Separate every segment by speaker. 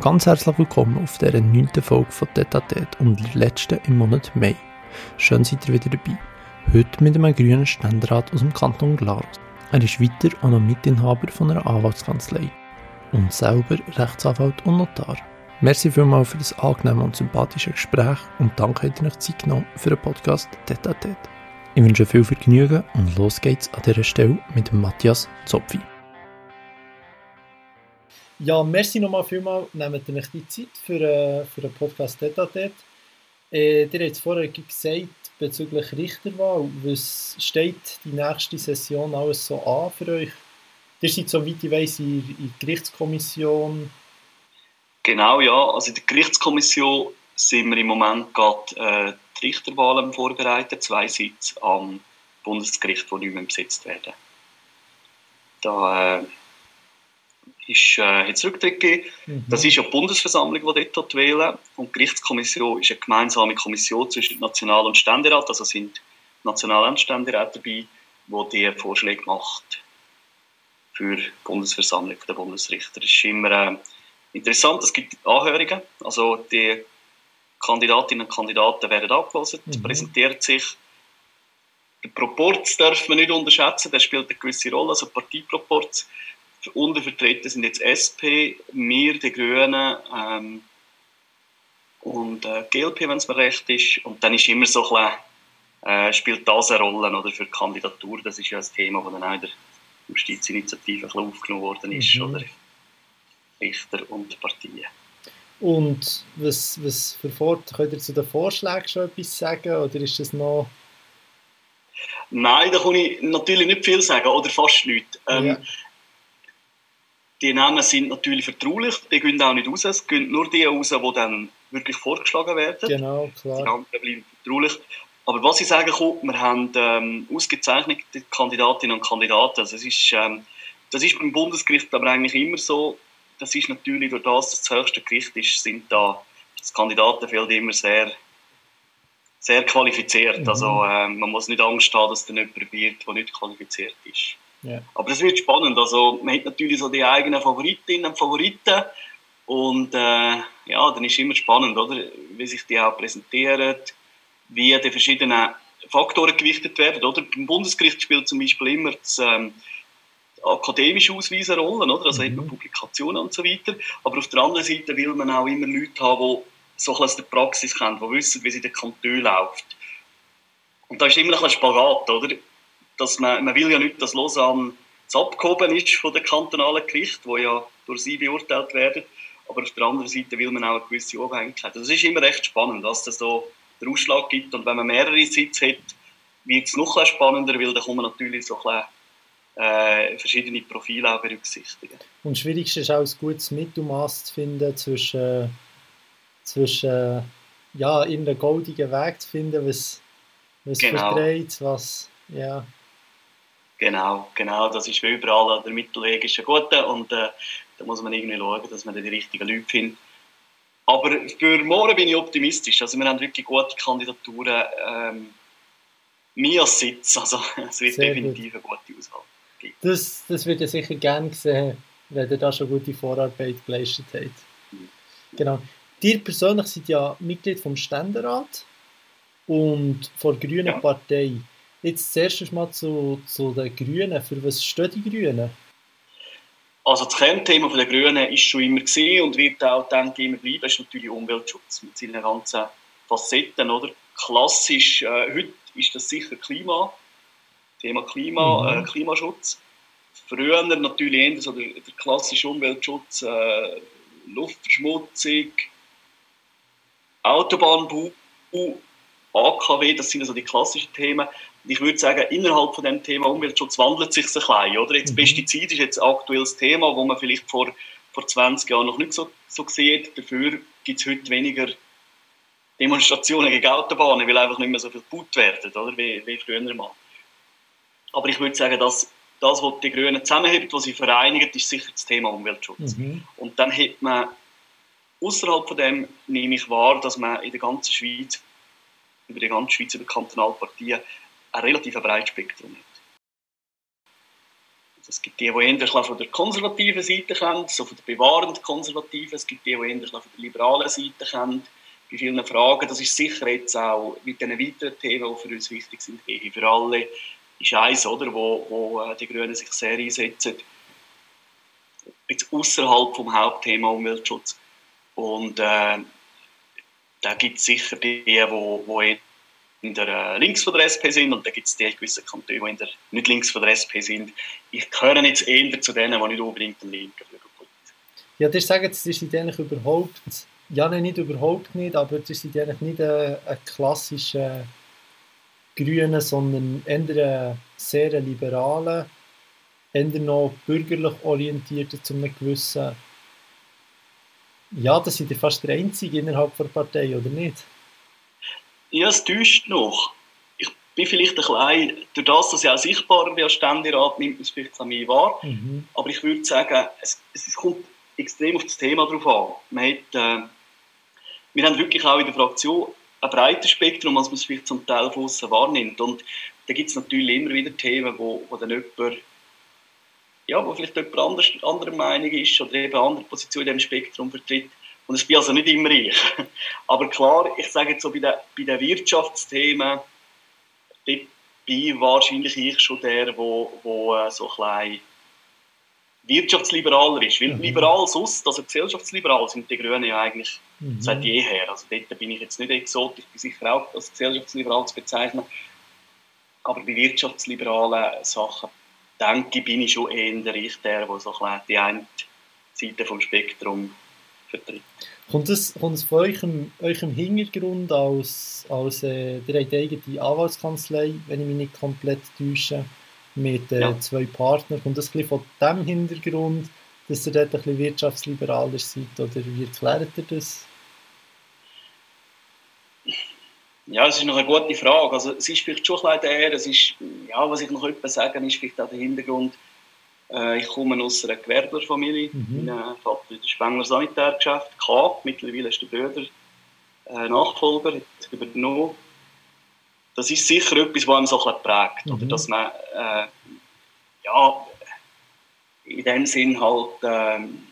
Speaker 1: Ganz herzlich willkommen auf dieser neunten Folge von Tetatet und der letzten im Monat Mai. Schön seid ihr wieder dabei. Heute mit einem grünen Ständerat aus dem Kanton Glarus. Er ist weiter auch noch Mitinhaber von einer Anwaltskanzlei und selber Rechtsanwalt und Notar. Merci vielmals für das angenehme und sympathische Gespräch und danke, dass ihr euch Zeit genommen für den Podcast Tetatet. Ich wünsche viel Vergnügen und los geht's an dieser Stelle mit Matthias Zopfi. Ja, merci nochmal vielmals, nehmt ihr euch die Zeit für, äh, für den Podcast Tetatet. Äh, ihr habt es vorher gesagt, bezüglich Richterwahl, was steht die nächste Session alles so an für euch? Ihr seid, soweit ich weiss, in, in der Gerichtskommission.
Speaker 2: Genau, ja. Also in der Gerichtskommission sind wir im Moment gerade äh, die Richterwahlen vorbereitet, zwei Sitze am Bundesgericht, die nicht mehr besetzt werden. Da äh, ist äh, jetzt Rücktritt gegeben. Mhm. Das ist ja die Bundesversammlung, die dort wählen Und die Gerichtskommission ist eine gemeinsame Kommission zwischen National- und Ständerat. Also sind National- und Ständerat dabei, die die Vorschläge macht für die Bundesversammlung der Bundesrichter. Das ist immer äh, interessant. Es gibt Anhörungen. Also die Kandidatinnen und Kandidaten werden abgelesen, mhm. präsentiert sich. Den Proporz darf man nicht unterschätzen, der spielt eine gewisse Rolle, also Parteiproporz untervertreten sind jetzt SP, wir, die Grünen ähm, und äh, GLP, wenn es mir recht ist. Und dann ist immer so ein bisschen, äh, spielt das eine Rolle oder, für die Kandidatur. Das ist ja ein Thema, das dann auch in der Justizinitiative ein bisschen aufgenommen worden ist. Mhm. Oder Richter und Partien.
Speaker 1: Und was, was für Vor könnt ihr zu den Vorschlägen schon etwas sagen? Oder ist das noch...
Speaker 2: Nein, da kann ich natürlich nicht viel sagen, oder fast nichts. Ähm, ja. Die Namen sind natürlich vertraulich, die gehen auch nicht raus. Es gehen nur die raus, die dann wirklich vorgeschlagen werden.
Speaker 1: Genau, klar. Die
Speaker 2: anderen bleiben vertraulich. Aber was ich sagen kann, wir haben ähm, ausgezeichnete Kandidatinnen und Kandidaten. Also es ist, ähm, das ist beim Bundesgericht aber eigentlich immer so. Das ist natürlich durch das, dass das höchste Gericht ist, sind da das Kandidatenfeld immer sehr, sehr qualifiziert. Mhm. Also ähm, man muss nicht Angst haben, dass dann jemand wird, der nicht qualifiziert ist. Yeah. Aber es wird spannend. Also, man hat natürlich so die eigenen Favoritinnen und Favoriten. Und äh, ja, dann ist es immer spannend, oder? wie sich die auch präsentieren, wie die verschiedenen Faktoren gewichtet werden. Oder? Beim Bundesgericht spielt zum Beispiel immer das ähm, akademische Ausweis eine Rolle, oder? also mhm. hat man Publikationen und so weiter. Aber auf der anderen Seite will man auch immer Leute haben, die so aus der Praxis kennen, die wissen, wie es in der Kanton läuft. Und da ist immer ein Spagat, oder? Dass man, man will ja nicht, dass Lausanne das Abgehoben ist von den kantonalen Gerichten, wo ja durch sie beurteilt werden. Aber auf der anderen Seite will man auch eine gewisse Unabhängigkeit. Das ist immer recht spannend, dass es so den Ausschlag gibt. Und wenn man mehrere Sitze hat, wird es noch spannender, weil da man natürlich so ein äh, verschiedene Profile auch berücksichtigen.
Speaker 1: Und das Schwierigste ist auch ein gutes Mittelmaß zu finden zwischen, zwischen ja, irgendeinen goldigen Weg zu finden, was, was genau. verträgt, was, ja.
Speaker 2: Genau, genau, das ist wie überall, der Mittelweg ist ein guter und äh, da muss man irgendwie schauen, dass man die richtigen Leute findet. Aber für morgen bin ich optimistisch, also wir haben wirklich gute Kandidaturen, ähm, mir als Sitz, also es wird Sehr definitiv gut. eine gute Auswahl
Speaker 1: geben. Das, das wird ja sicher gerne gesehen, wenn ihr da schon gute Vorarbeit geleistet habt. Mhm. Genau. Ihr persönlich seid ja Mitglied vom Ständerat und von der Grünen ja. Partei. Jetzt zuerst mal zu, zu den Grünen. Für was stehen die Grünen?
Speaker 2: Also das Kernthema der Grünen ist schon immer gesehen und wird auch denke immer bleiben, ist natürlich Umweltschutz mit seinen ganzen Facetten, oder? Klassisch, äh, heute ist das sicher Klima, Thema Klima, mhm. äh, Klimaschutz. Früher natürlich eher so der, der klassische Umweltschutz, äh, Luftverschmutzung, Autobahnbau, AKW, das sind also die klassischen Themen ich würde sagen, innerhalb von dem Thema Umweltschutz wandelt sich ein bisschen. Oder? Jetzt mhm. Pestizid ist jetzt ein aktuelles Thema, wo man vielleicht vor, vor 20 Jahren noch nicht so, so sieht. Dafür gibt es heute weniger Demonstrationen gegen Autobahnen, weil einfach nicht mehr so viel gebaut werden, oder? Wie, wie früher mal. Aber ich würde sagen, dass das, was die Grünen zusammenhält, was sie vereinigt, ist sicher das Thema Umweltschutz. Mhm. Und dann hat man außerhalb von dem nehme ich wahr, dass man in der ganzen Schweiz, über die ganze Schweiz, über kantonale Partien, ein relativ breites Spektrum hat. Es gibt die, die eher von der konservativen Seite kommen, so von der bewahrend konservativen. Es gibt die, die eher von der liberalen Seite kommen. Bei vielen Fragen. Das ist sicher jetzt auch mit den weiteren Themen, die für uns wichtig sind, Ehe für alle, ist eins, oder, wo, wo äh, die Grünen sich sehr einsetzen. Jetzt außerhalb vom Hauptthema Umweltschutz. Und äh, da gibt es sicher die, die, die in der äh, links von der SP sind und da gibt es die gewissen Kantone, die in der, nicht links von der SP sind. Ich gehöre jetzt eher zu denen, die nicht unbedingt den linken Flügel
Speaker 1: Ja, die sagen, das ist eigentlich überhaupt, ja nein, nicht überhaupt nicht, aber das ist eigentlich nicht ein, ein klassischer Grüne, sondern eher ein sehr liberaler, eher noch bürgerlich orientierter zu einem gewissen ja, das sind ja fast der Einzige innerhalb der Partei, oder nicht?
Speaker 2: Ja, es täuscht noch. Ich bin vielleicht ein bisschen, durch das, dass ich auch sichtbarer bin als Ständerat, nimmt man es vielleicht an mich wahr. Mhm. Aber ich würde sagen, es, es, kommt extrem auf das Thema drauf an. Man hat, äh, wir haben wirklich auch in der Fraktion ein breites Spektrum, als man es vielleicht zum Teil von außen wahrnimmt. Und da gibt es natürlich immer wieder Themen, wo, wo dann jemand, ja, wo vielleicht jemand anders, anderer Meinung ist oder eben eine andere Position in diesem Spektrum vertritt. Und es bin also nicht immer ich. Aber klar, ich sage jetzt so bei den, bei den Wirtschaftsthemen, dort bin wahrscheinlich ich schon der, wo, wo äh, so ein wirtschaftsliberaler ist. Weil mhm. liberal sonst, also gesellschaftsliberal, sind die Grünen ja eigentlich mhm. seit jeher. Also dort bin ich jetzt nicht exotisch, ich bin sicher auch als gesellschaftsliberal zu bezeichnen. Aber bei wirtschaftsliberalen Sachen, denke ich, bin ich schon eher ich der, der so ein die eine Seite vom Spektrum vertritt.
Speaker 1: Kommt es, kommt es von eurem, eurem Hintergrund als, als äh, ihr habt eigene Anwaltskanzlei, wenn ich mich nicht komplett täusche, mit äh, ja. zwei Partnern, kommt das von dem Hintergrund, dass ihr dort ein bisschen wirtschaftsliberaler seid, oder wie erklärt ihr das?
Speaker 2: Ja, das ist noch eine gute Frage. Also, es ist vielleicht schon ein bisschen der, es ist, ja, was ich noch etwas sagen ist vielleicht auch der Hintergrund, äh, ich komme aus einer Gewerblerfamilie. Mhm. Mein Vater in der Spengler Sanitärgeschäft gehabt. Mittlerweile ist der Bruder äh, Nachfolger, hat übernommen. Das ist sicher etwas, was einem so ein bisschen prägt. Mhm. Oder dass man äh, ja, in dem Sinn halt ähm,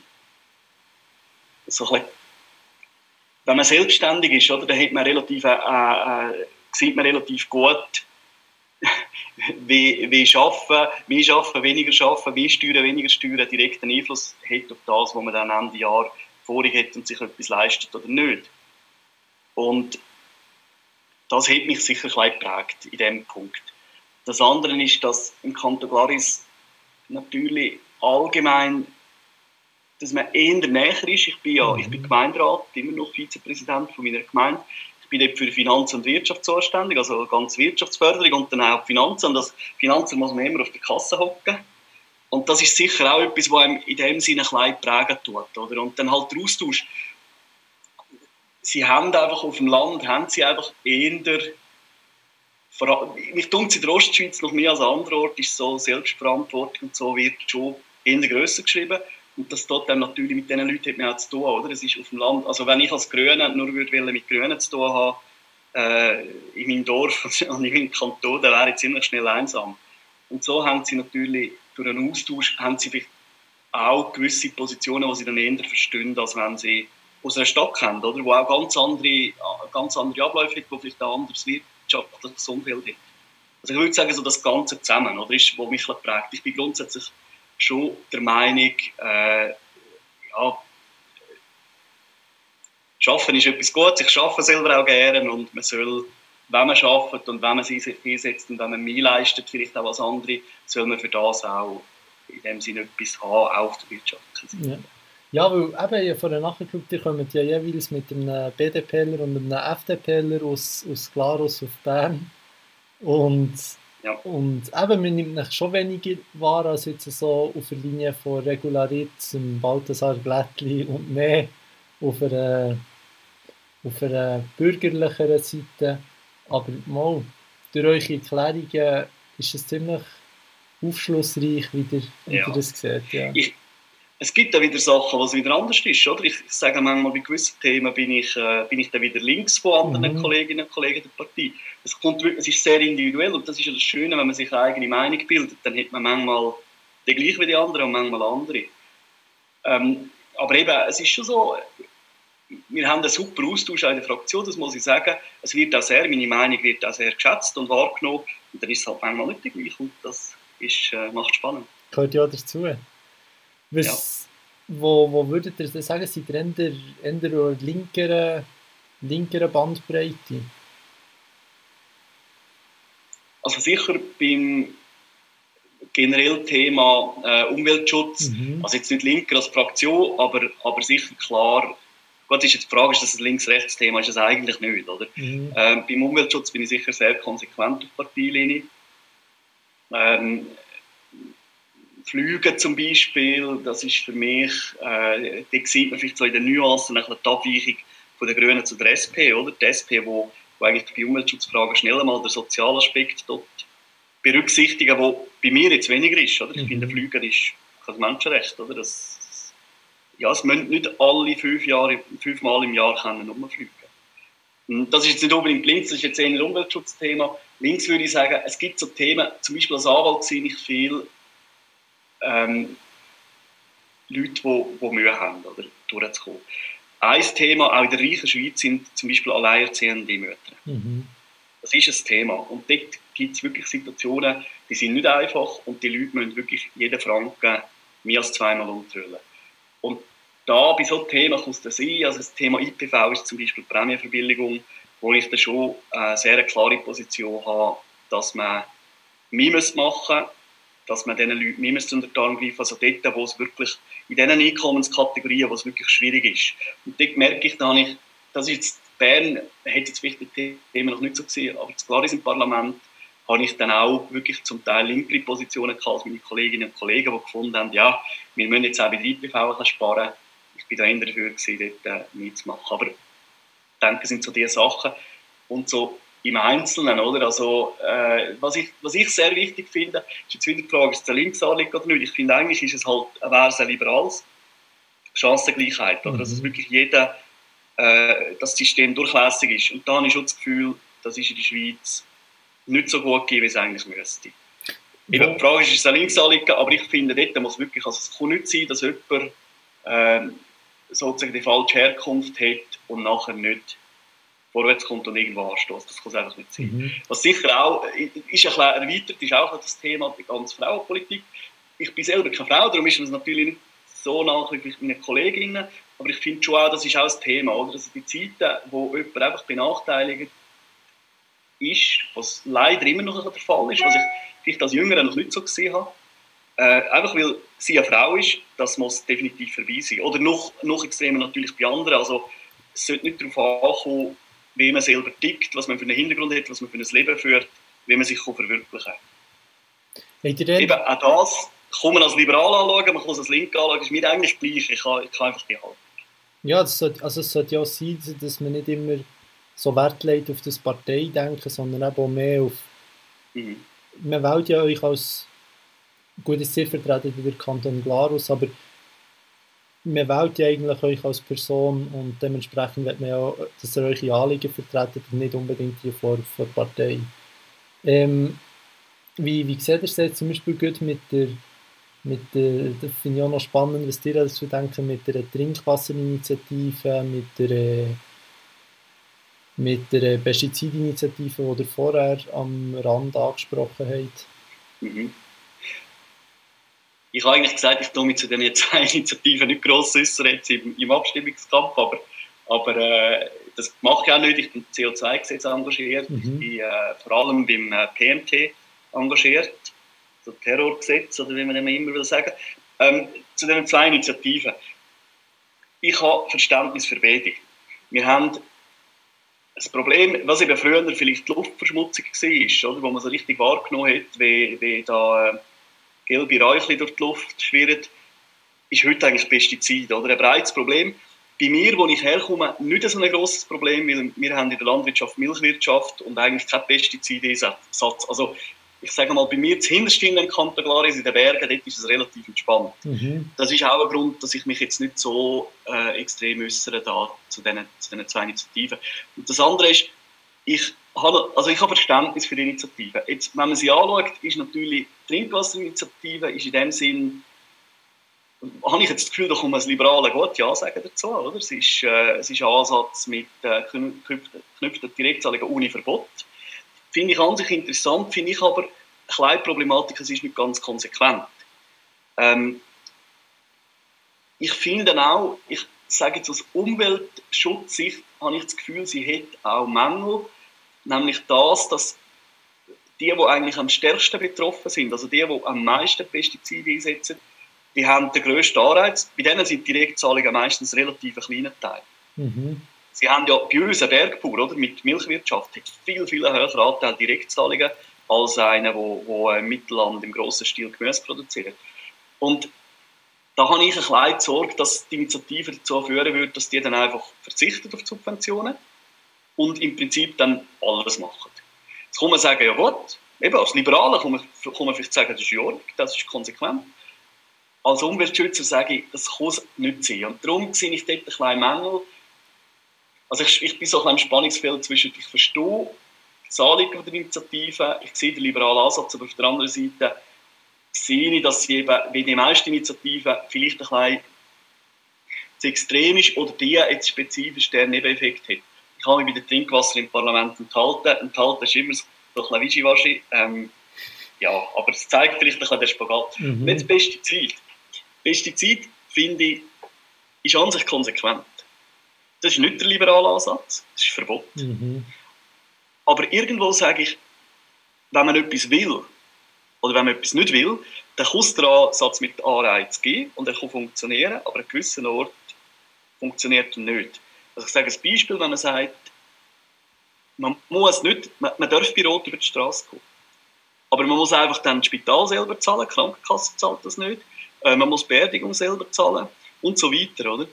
Speaker 2: so ein bisschen, wenn man selbstständig ist, oder, dann hat man relativ, äh, äh, sieht man relativ gut, wie, wie arbeiten, wie arbeiten, weniger arbeiten, wie steuern, weniger steuern, direkten Einfluss hat auf das, was man dann Ende Jahr vorig hat und sich etwas leistet oder nicht. Und das hat mich sicher ein geprägt in diesem Punkt. Das andere ist, dass im Kanton Glaris natürlich allgemein, dass man eher näher ist. Ich bin ja, ich bin mhm. Gemeinderat, immer noch Vizepräsident von meiner Gemeinde ich bin dort für Finanz- und Wirtschaft zuständig, also ganz Wirtschaftsförderung und dann auch Finanzen. Und das Finanzen muss man immer auf der Kasse hocken. Und das ist sicher auch etwas, was einem in dem Sinne ein bisschen prägen tut. Oder? Und dann halt der Austausch. Sie haben einfach auf dem Land, haben sie einfach eher, ich denke, in der Ostschweiz noch mehr als an anderen Orten ist so Selbstverantwortung und so wird schon eher grösser geschrieben. Und das tut dann natürlich mit diesen Leuten hat man auch zu tun, oder? Es ist auf dem Land. Also wenn ich als Grüne nur würde mit Grünen zu tun haben, äh, in meinem Dorf und in meinem Kanton, dann wäre ich ziemlich schnell einsam. Und so haben sie natürlich durch einen Austausch haben sie auch gewisse Positionen, die sie dann eher verstehen, als wenn sie aus einer Stadt kennen, oder? Wo auch ganz andere, ganz andere Abläufe hat, wo vielleicht ein anderes wirtschaftliches Umfeld hat. Also ich würde sagen, so das Ganze zusammen, oder? Ist, was mich prägt. Ich bin grundsätzlich schon der Meinung, äh, ja, Schaffen ist etwas Gutes, ich arbeite selber auch gerne und man soll, wenn man arbeitet und wenn man sich einsetzt und wenn man mehr leistet, vielleicht auch als andere, soll man für das auch in dem Sinne etwas haben, auch auf der wirtschaftlichen
Speaker 1: Seite. Ja. Ja, weil eben von der nachgeschaut, die kommen ja jeweils mit einem BDPler und einem FDPler aus, aus Glarus auf Bern. Und ja. Und eben, man nimmt schon weniger wahr als jetzt so auf der Linie von Regularitz, Balthasar Glättli und mehr auf einer, auf einer bürgerlicheren Seite. Aber mal, durch eure Erklärungen ist es ziemlich aufschlussreich, wie ihr, wie ja. ihr das seht. Ja.
Speaker 2: Ich, es gibt da wieder Sachen, was wieder anders ist. Oder? Ich sage manchmal, bei gewissen Themen bin ich, äh, bin ich dann wieder links von anderen mhm. Kolleginnen und Kollegen der Partei. Es, kommt, es ist sehr individuell und das ist ja das Schöne, wenn man sich eine eigene Meinung bildet, dann hat man manchmal der gleich wie die anderen und manchmal andere. Ähm, aber eben, es ist schon so, wir haben einen super Austausch in der Fraktion, das muss ich sagen. Es wird auch sehr, meine Meinung wird auch sehr geschätzt und wahrgenommen. Und dann ist es halt manchmal nicht gleich und das ist, äh, macht spannend.
Speaker 1: Gehört ja dazu. Was, ja. wo, wo würdet ihr sagen, seid ihr eher, eher linkere, linkere Bandbreite?
Speaker 2: Also sicher beim generell Thema äh, Umweltschutz, mhm. also jetzt nicht linker als Fraktion, aber, aber sicher klar, Gut, ist jetzt die Frage, ist das ein Links-Rechts-Thema? Ist das eigentlich nicht, oder? Mhm. Ähm, beim Umweltschutz bin ich sicher sehr konsequent auf Parteilinie. Ähm, Flüge zum Beispiel, das ist für mich, äh, da sieht man vielleicht so in den Nuancen die Abweichung von der Grünen zu der SP, oder? Die SP, wo, wo eigentlich bei Umweltschutzfragen schnell einmal der soziale Aspekt dort berücksichtigen, wo bei mir jetzt weniger ist, oder? Ich mhm. finde, Flüger ist ein Menschenrecht, oder? Das, ja, es müssen nicht alle fünf Jahre, fünfmal im Jahr können rumfliegen. Das ist jetzt nicht unbedingt links, das ist jetzt eher ein Umweltschutzthema. Links würde ich sagen, es gibt so Themen, zum Beispiel als Anwalt sehe ich viel ähm, Leute, die, die Mühe haben, oder, durchzukommen. Ein Thema, auch in der reichen Schweiz, sind zum Beispiel alleinerziehende Mütter. Mhm. Das ist ein Thema. Und dort gibt es wirklich Situationen, die sind nicht einfach und die Leute müssen wirklich jeden Franken mehr als zweimal umtrüllen. Und da bei so Themen kann es dann sein, also das Thema IPV ist zum Beispiel die Prämienverbilligung, wo ich dann schon eine sehr klare Position habe, dass man mehr machen muss, dass man diesen Leuten mehr unter die Arme greifen also dort, wo es wirklich, in diesen Einkommenskategorien, wo es wirklich schwierig ist. Und dort merke ich, da ich, das ist Bern hat jetzt die Themen noch nicht so gesehen, aber klar ist im Parlament, habe ich dann auch wirklich zum Teil linkere Positionen gehabt als meine Kolleginnen und Kollegen, die gefunden haben, ja, wir müssen jetzt auch bei der IPV sparen. Ich bin da eher dafür gewesen, dort äh, mitzumachen. Aber ich denke, das sind so diese Sachen. Und so im Einzelnen, oder? Also, äh, was, ich, was ich sehr wichtig finde, ist jetzt wieder die Frage, ist es ein Linksanliegen oder nicht? Ich finde, eigentlich ist es halt, wäre es ein liberales Chancengleichheit, oder? Mhm. Dass es wirklich jeder, äh, das System durchlässig ist. Und da habe ich schon das Gefühl, das ist in der Schweiz nicht so gut gehen, wie es eigentlich müsste. Eben, die Frage ist, ist es ein Linksanliegen, aber ich finde, dort muss wirklich, also es kann nicht sein, dass jemand äh, sozusagen die falsche Herkunft hat und nachher nicht vorwärts kommt und irgendwo anstößt. Das kann es einfach nicht sein. Mhm. Was sicher auch, ist ein bisschen erweitert, ist auch das Thema die ganze Frauenpolitik. Ich bin selber keine Frau, darum ist es natürlich nicht so nach wie meine Kolleginnen, aber ich finde schon auch, das ist auch das Thema, oder? Also die Zeiten, wo jemand einfach benachteiligt ist, was leider immer noch der Fall ist, was ich vielleicht als Jüngerer noch nicht so gesehen habe. Äh, einfach weil sie eine Frau ist, das muss definitiv vorbei sein. Oder noch, noch extremer natürlich bei anderen. Also es sollte nicht darauf ankommen, wie man selber tickt, was man für einen Hintergrund hat, was man für ein Leben führt, wie man sich verwirklichen kann. Eben, auch das kann man als liberal anschauen, man kann es als link anschauen, ist mir eigentlich gleich, ich kann, ich kann einfach die halten.
Speaker 1: Ja, das sollte, also es sollte ja auch sein, dass man nicht immer so Wert legt auf das Parteidenken, sondern eben auch mehr auf. Mhm. Man wählt ja euch als gutes Ziel vertreten in der Kanton Glarus, aber man wählt ja eigentlich euch als Person und dementsprechend wird man ja, dass ihr eure Anliegen vertreten und nicht unbedingt die vor, vor Partei. Ähm, wie, wie seht ihr es jetzt zum Beispiel gut mit der, mit der, das finde ich auch noch spannend, was ihr dazu denken, mit der Trinkwasserinitiative, mit der äh, mit der Pestizidinitiative, die ihr vorher am Rand angesprochen habt? Mhm.
Speaker 2: Ich habe eigentlich gesagt, ich tue mich zu diesen zwei Initiativen nicht gross äußern jetzt im, im Abstimmungskampf, aber, aber äh, das mache ich auch nicht. Ich bin im CO2-Gesetz engagiert, mhm. ich bin äh, vor allem beim äh, PMT engagiert, so Terrorgesetz oder wie man immer will sagen. Ähm, zu diesen zwei Initiativen. Ich habe Verständnis für beide. Wir haben das Problem, was eben früher vielleicht die Luftverschmutzung war, oder, wo man so richtig wahrgenommen hat, wie, wie da äh, gelbe Räuchchen durch die Luft schwirren, ist heute eigentlich Pestizid. Oder? Ein breites Problem. Bei mir, wo ich herkomme, nicht so ein grosses Problem, weil wir haben in der Landwirtschaft Milchwirtschaft und eigentlich kein Pestizideinsatz. Also ich sage mal, bei mir hinterst in Kanton Glaris, in den Bergen, dort ist es relativ entspannt. Mhm. Das ist auch ein Grund, dass ich mich jetzt nicht so äh, extrem äußere da zu diesen, zu diesen zwei Initiativen. Und das andere ist, ich also ich habe Verständnis für die Initiative. Jetzt, wenn man sie anschaut, ist natürlich die Trinkwasserinitiative ist in dem Sinn, habe ich jetzt das Gefühl, da kommt ein liberaler gut Ja sagen dazu, oder? Es ist, äh, es ist ein Ansatz mit äh, geknüpften Direktzahlungen ohne Verbot. Finde ich an sich interessant, finde ich aber eine kleine Problematik, es ist nicht ganz konsequent. Ähm, ich finde auch, ich sage jetzt aus Umweltschutzsicht, habe ich das Gefühl, sie hat auch Mängel, nämlich das, dass die, die eigentlich am stärksten betroffen sind, also die, die am meisten Pestizide einsetzen, die haben den grössten Anreiz. Bei denen sind Direktzahlungen meistens relativ ein kleiner Teil. Mhm. Sie haben ja bei uns einen Bergbauer oder, mit Milchwirtschaft hat viel, viel höheren Anteil Direktzahlungen als einer, der im Mittelland im grossen Stil Gemüse produziert. Und da habe ich ein kleine Sorge, dass die Initiative dazu führen würde, dass die dann einfach verzichten auf Subventionen und im Prinzip dann alles machen. Jetzt kann man sagen, ja gut, eben als Liberaler kann man, kann man vielleicht sagen, das ist ja das ist konsequent. Als Umweltschützer sage ich, das kann es nicht sein. Und darum sehe ich dort ein kleinen Mängel. Also ich, ich bin so ein im Spannungsfeld zwischen, ich verstehe das Anliegen der Initiative, ich sehe den liberalen Ansatz, aber auf der anderen Seite sehe ich, dass sie eben, wie die meisten Initiativen, vielleicht ein bisschen zu extrem ist oder die jetzt spezifisch der Nebeneffekt hat. Ich habe mich bei dem Trinkwasser im Parlament enthalten. Enthalten ist immer so ein bisschen wischiwaschi. Ähm, ja, aber es zeigt vielleicht ein bisschen den Spagat. Mhm. Jetzt Pestizid. Pestizid, finde ich, ist an sich konsequent. Das ist nicht der liberale Ansatz, das ist verboten. Mhm. Aber irgendwo sage ich, wenn man etwas will, oder wenn man etwas nicht will, dann kann es den Ansatz mit Anreiz geben und er kann funktionieren, aber an gewissen Ort funktioniert er nicht. Ich sage ein Beispiel, wenn man sagt, man muss nicht, man, man darf bei Rot über die Straße kommen. Aber man muss einfach dann das Spital selber zahlen, die Krankenkasse zahlt das nicht, äh, man muss Beerdigung selber zahlen und so weiter, oder?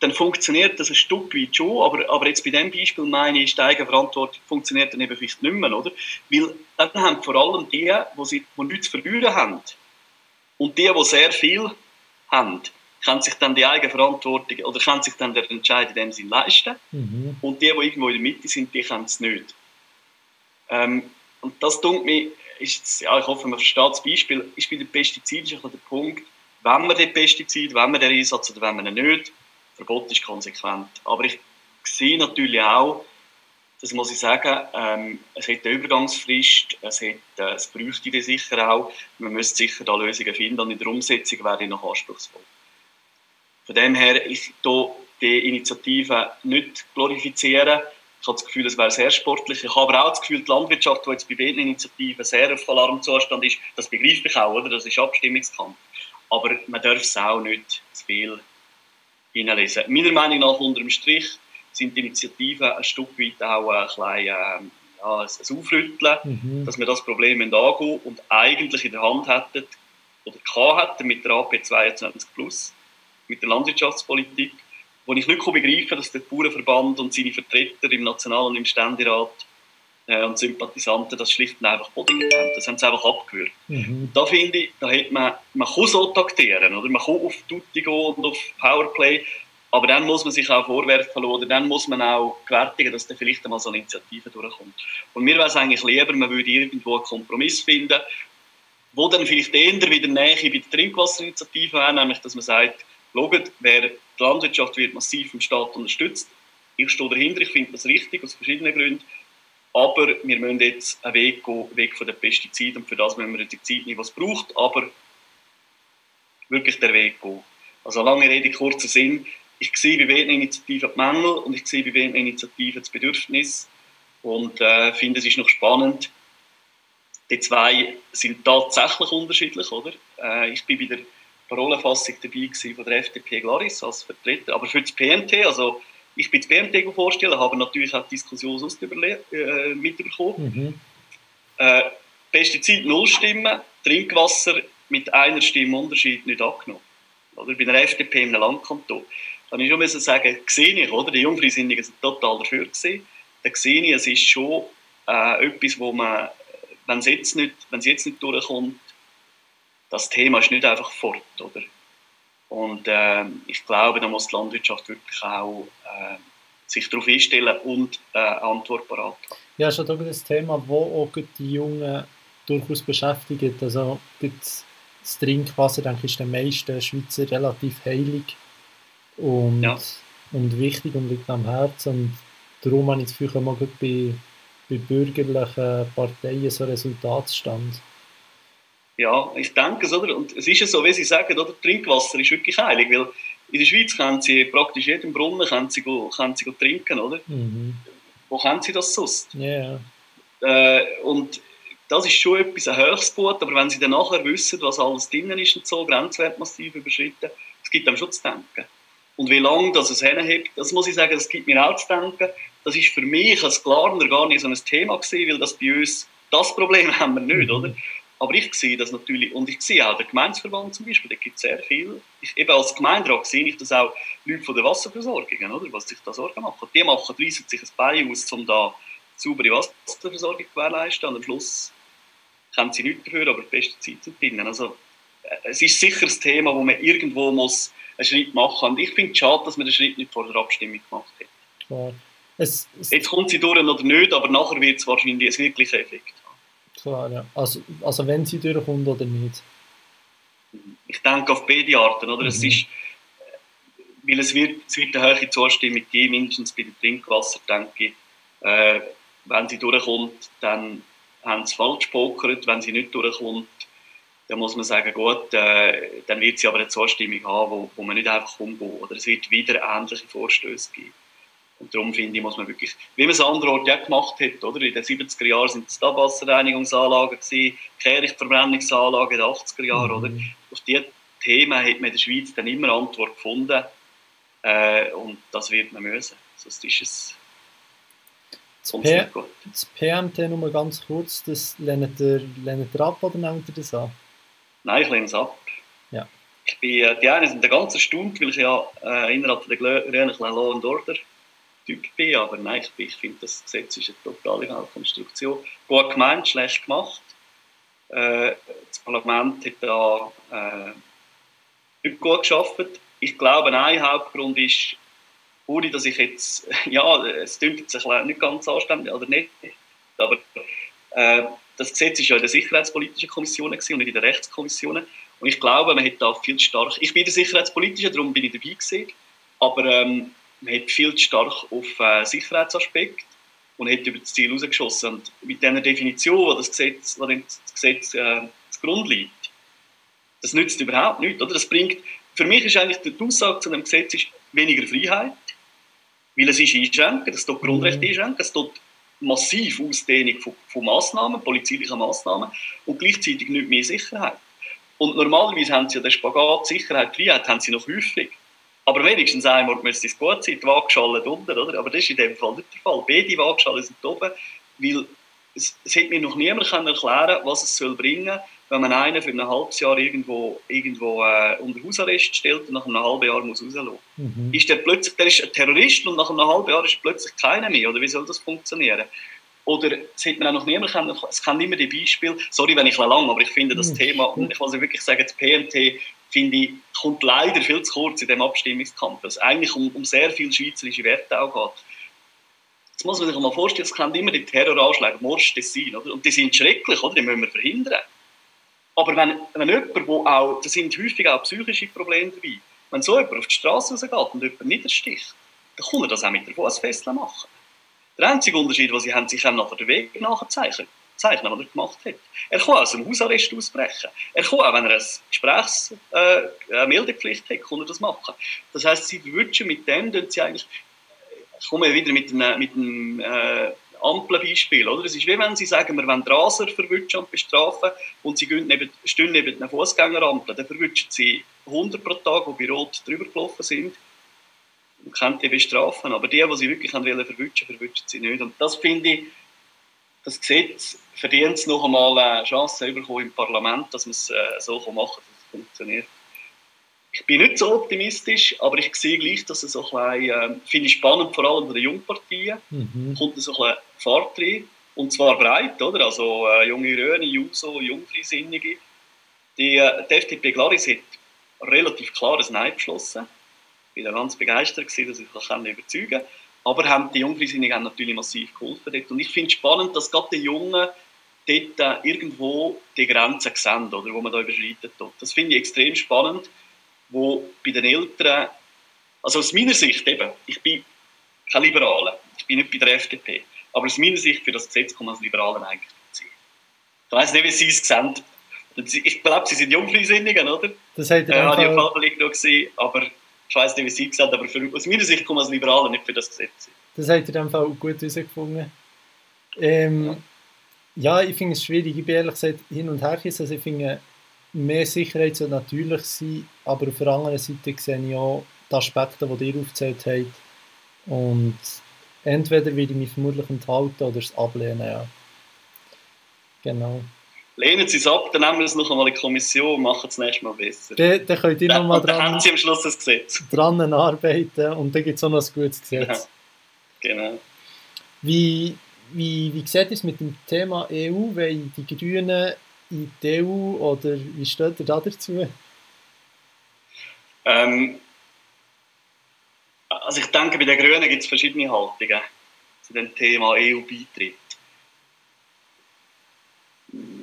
Speaker 2: dann funktioniert das ein Stück weit schon, aber, aber jetzt bei diesem Beispiel meine ich, die Eigenverantwortung funktioniert dann eben vielleicht nicht mehr, oder? Weil dann haben vor allem die, die, die nichts zu verlieren haben und die, die sehr viel haben, können sich dann die Eigenverantwortung oder können sich dann der Entscheid in dem Sinn leisten mhm. und die, die irgendwo in der Mitte sind, die können es nicht. Ähm, und das tut mir, ist, ja, ich hoffe, man versteht das Beispiel, ist bei den Pestiziden der Punkt, wenn man den Pestizid, wenn man den Einsatz oder wenn man ihn nicht, Verbot ist konsequent. Aber ich sehe natürlich auch, das muss ich sagen, ähm, es hat eine Übergangsfrist, es, hat, äh, es bräuchte die sicher auch. Man müsste sicher da Lösungen finden und in der Umsetzung wäre ich noch anspruchsvoll. Von dem her, ich die Initiative nicht glorifizieren. Ich habe das Gefühl, es wäre sehr sportlich. Ich habe aber auch das Gefühl, die Landwirtschaft, die jetzt bei beiden Initiativen sehr auf Alarmzustand ist, das begreife ich auch, oder? Das ist Abstimmungskampf. Aber man darf es auch nicht zu viel hineinlesen. Meiner Meinung nach unter dem Strich sind die Initiativen ein Stück weit auch ein klein, äh, ja, ein Aufrütteln, mhm. dass wir das Problem angehen und eigentlich in der Hand hätten oder hätten mit der AP 22 Plus, mit der Landwirtschaftspolitik, wo ich nicht begreifen dass der Bauernverband und seine Vertreter im National- und im Ständerat äh, und Sympathisanten das schlicht und einfach bodigt haben. Das haben sie einfach abgewürgt. Mhm. Da finde ich, da hat man, man kann so taktieren, oder? man kann auf Tutti gehen und auf Powerplay, aber dann muss man sich auch vorwerfen oder dann muss man auch gewärtigen, dass da vielleicht einmal so eine Initiative durchkommt. Und mir wäre es eigentlich lieber, man würde irgendwo einen Kompromiss finden, wo dann vielleicht eher wieder Nähe bei der Trinkwasserinitiative wäre, nämlich dass man sagt, schaut, wer die Landwirtschaft wird massiv vom Staat unterstützt. Ich stehe dahinter, ich finde das richtig, aus verschiedenen Gründen. Aber wir müssen jetzt einen Weg gehen, weg von den Pestiziden und für das müssen wir die Zeit nicht, was es braucht, aber wirklich den Weg gehen. Also lange Rede, kurzer Sinn. Ich sehe bei welchen Initiativen die Mängel und ich sehe bei welchen Initiativen das Bedürfnis und äh, finde, es ist noch spannend. Die zwei sind tatsächlich unterschiedlich, oder? Äh, ich bin bei der Parolenfassung dabei von der FDP Glaris als Vertreter, aber für das PNT, also ich bin das BMT vorstellen, habe natürlich auch die Diskussion sonst äh, mitbekommen. Mhm. Äh, Pestizid null Stimmen, Trinkwasser mit einer Stimme Unterschied nicht angenommen. Oder bei der FDP in einem Landkanton. Da muss ich schon sagen, sehe ich, oder? Die Jungfreisinnigen sind total dafür gewesen. Da sehe ich, es ist schon äh, etwas, wo man, wenn es jetzt nicht, wenn es jetzt nicht durchkommt, das Thema ist nicht einfach fort, oder? Und äh, ich glaube, da muss die Landwirtschaft wirklich auch äh, sich darauf einstellen und äh, Antwort parat haben.
Speaker 1: Ja, ist auch ein Thema, das auch die Jungen durchaus beschäftigt. Also das Trinkwasser, denke ich, ist den meisten Schweizer relativ heilig und, ja. und wichtig und liegt am Herzen. Und darum habe ich das Gefühl, auch bei, bei bürgerlichen Parteien so Resultatstand.
Speaker 2: Ja, ich denke es, oder? Und es ist ja so, wie Sie sagen, oder? Trinkwasser ist wirklich heilig, weil in der Schweiz können Sie praktisch jeden Brunnen können Sie, können Sie trinken, oder? Mhm. Wo kennen Sie das sonst?
Speaker 1: Yeah.
Speaker 2: Äh, und das ist schon etwas ein Höchstgut, aber wenn Sie dann nachher wissen, was alles drinnen ist und so, Grenzwert massiv überschritten, es gibt einem schon zu denken. Und wie lange das es hinhebt, das muss ich sagen, das gibt mir auch zu denken. Das ist für mich als Klarner gar nicht so ein Thema gewesen, weil das bei uns, das Problem haben wir nicht, oder? Aber ich sehe das natürlich, und ich sehe auch den Gemeindeverband zum Beispiel, da gibt es sehr viel. Ich, eben als Gemeinderat sehe ich das auch Leute von der Wasserversorgung, oder, was sich da Sorgen machen. Die machen, reissen sich ein Bein aus, um da saubere Wasserversorgung zu gewährleisten. Und am Schluss können sie nichts dafür, aber die beste Zeit zu finden. Also, äh, es ist sicher ein Thema, wo man irgendwo muss einen Schritt machen muss. Und ich finde es schade, dass man den Schritt nicht vor der Abstimmung gemacht hat.
Speaker 1: Klar. Es, es
Speaker 2: Jetzt kommt sie durch oder nicht, aber nachher wird es wahrscheinlich einen wirklichen Effekt
Speaker 1: Klar, ja. Also, also wenn sie durchkommt oder nicht?
Speaker 2: Ich denke auf beide Arten. Oder? Mhm. Es ist, weil es wird, es wird eine hohe Zustimmung geben, mindestens bei dem Trinkwasser, denke ich. Äh, wenn sie durchkommt, dann haben sie falsch gepokert. Wenn sie nicht durchkommt, dann muss man sagen, gut, äh, dann wird sie aber eine Zustimmung haben, wo, wo man nicht einfach umgehen. Oder es wird wieder ähnliche Vorstöße geben. Und darum finde ich, muss man wirklich, wie man es anderorts ja gemacht hat, oder? In den 70er Jahren sind es Abwasserreinigungsanlagen gewesen, Kehrichtverbrennungsanlagen in den 80er Jahren, mhm. oder? Auf diese Themen hat man in der Schweiz dann immer Antwort gefunden. Äh, und das wird man müssen. Sonst ist es
Speaker 1: das, P das PMT nur mal ganz kurz, das lehnt ihr, lehnt ihr ab oder nehmt ihr das an?
Speaker 2: Nein, ich lehne es ab.
Speaker 1: Ja.
Speaker 2: Ich bin, äh, die einen sind ganz erstaunt, weil ich ja äh, innerhalb der Grünen Law and Order Typ bin, aber nein, ich, ich finde, das Gesetz ist eine totale Fehlkonstruktion. Gut gemeint, schlecht gemacht. Äh, das Parlament hat da äh, nicht gut geschafft. Ich glaube, ein Hauptgrund ist, ohne dass ich jetzt, ja, es klingt sich nicht ganz anständig oder nicht, aber äh, das Gesetz ist ja in der Sicherheitspolitischen Kommission und nicht in der Rechtskommission. Und ich glaube, man hat da viel stark, ich bin der Sicherheitspolitische, darum bin ich dabei gewesen, aber ähm, man hat viel zu stark auf äh, Sicherheitsaspekt und hat über das Ziel rausgeschossen. Und mit dieser Definition, wo das Gesetz, wo das Gesetz äh, zugrunde liegt, das nützt überhaupt nichts. Oder? Das bringt, für mich ist eigentlich die Aussage zu einem Gesetz ist weniger Freiheit, weil es ist einschränken, es tut Grundrechte mhm. einschränken, es tut massiv Ausdehnung von, von Massnahmen, polizeilichen Massnahmen und gleichzeitig nicht mehr Sicherheit. Und normalerweise haben sie ja den Spagat Sicherheit, Freiheit haben sie noch häufig. Aber wenigstens einmal müsste es gut sein, die Waagschale unten, oder? Aber das ist in dem Fall nicht der Fall. Beide Waagschalen sind oben, weil es, es hat mir noch niemand können erklären was es soll bringen wenn man einen für ein halbes Jahr irgendwo, irgendwo äh, unter Hausarrest stellt und nach einem halben Jahr muss rauslassen. Mhm. Ist der plötzlich, der ist ein Terrorist und nach einem halben Jahr ist plötzlich keiner mehr, oder wie soll das funktionieren? Oder es hat man auch noch niemand können, es kann immer die Beispiele, sorry, wenn ich lang, aber ich finde das mhm. Thema, und ich muss wirklich sagen, das PMT finde ich, kommt leider viel zu kurz in dem Abstimmungskampf, es eigentlich um, um sehr viele schweizerische Werte auch geht. Jetzt muss man sich mal vorstellen, es kann immer die Terroranschläge, Mord, das sein, oder? Und die sind schrecklich, oder? Die müssen wir verhindern. Aber wenn, wenn jemand, wo auch, da sind häufig auch psychische Probleme dabei, wenn so jemand auf die Straße rausgeht und jemand niedersticht, dann kann er das auch mit der Fußfessel machen. Der einzige Unterschied, den sie haben, sie können nachher den Weg nachzeichnen zeichnen, was er gemacht hat. Er kann aus dem Hausarrest ausbrechen. Er kann auch, wenn er eine Gesprächsmeldepflicht äh, hat, kann er das machen. Das heisst, sie wünschen mit dem, sie eigentlich, ich komme wieder mit einem, mit einem äh, Ampelbeispiel, oder? Es ist wie wenn sie sagen, wir wollen Raser verwünschen und bestrafen und sie gehen neben, stehen neben einer Fußgängerampel, dann verwünschen sie 100 pro Tag, die bei Rot drüber gelaufen sind und können die bestrafen. Aber die, die sie wirklich wollen verwünschen, verwünschen sie nicht. Und das finde ich, das Gesetz verdient es noch einmal eine Chance bekommen im Parlament, dass man es äh, so machen kann, dass es funktioniert. Ich bin nicht so optimistisch, aber ich sehe gleich, dass es so ein bisschen, äh, finde ich spannend, vor allem von den Jungparteien, mhm. kommt so ein bisschen Fahrt rein. Und zwar breit, oder? Also äh, junge Röhne, Juso, Jungfreisinnige. Die, äh, die FDP Glaris hat relativ klares Nein beschlossen. Ich war ganz begeistert, dass ich das überzeugen kann. Aber haben die Jungfreisinnigen natürlich massiv geholfen dort. Und ich finde es spannend, dass gerade die Jungen dort äh, irgendwo die Grenzen sehen, oder, wo man da überschreitet. Das finde ich extrem spannend, wo bei den Eltern, also aus meiner Sicht eben, ich bin kein Liberaler, ich bin nicht bei der FDP, aber aus meiner Sicht für das Gesetz kann man als Liberaler eigentlich ziehen. Ich weiß nicht, wie Sie es sehen. Ich glaube, Sie sind Jungfreisinnigen, oder?
Speaker 1: Das hat
Speaker 2: äh, ich auf Fall noch gesehen, aber ich weiß nicht, wie Sie gesagt aber für, aus meiner Sicht kommen als Liberaler nicht für das Gesetz.
Speaker 1: Das hat er in dem Fall gut herausgefunden. Ähm, ja. ja. ich finde es schwierig. Ich bin ehrlich gesagt hin und her Also ich finde, mehr Sicherheit soll natürlich sein, aber auf der anderen Seite sehe ich auch die Aspekte, die ihr aufgezählt habt. Und entweder werde ich mich vermutlich enthalten oder es ablehnen, ja. Genau
Speaker 2: lehnen Sie es ab, dann nehmen wir es noch einmal in die Kommission und machen es nächstes Mal besser.
Speaker 1: Dann, dann könnt ihr noch mal dran,
Speaker 2: haben Sie am Schluss das Gesetz.
Speaker 1: dran arbeiten und dann gibt es auch noch ein gutes Gesetz.
Speaker 2: Ja, genau.
Speaker 1: Wie, wie, wie sieht es mit dem Thema EU? Wollen die Grünen in die EU oder wie steht ihr da dazu?
Speaker 2: Ähm, also ich denke, bei den Grünen gibt es verschiedene Haltungen zu dem Thema EU-Beitritt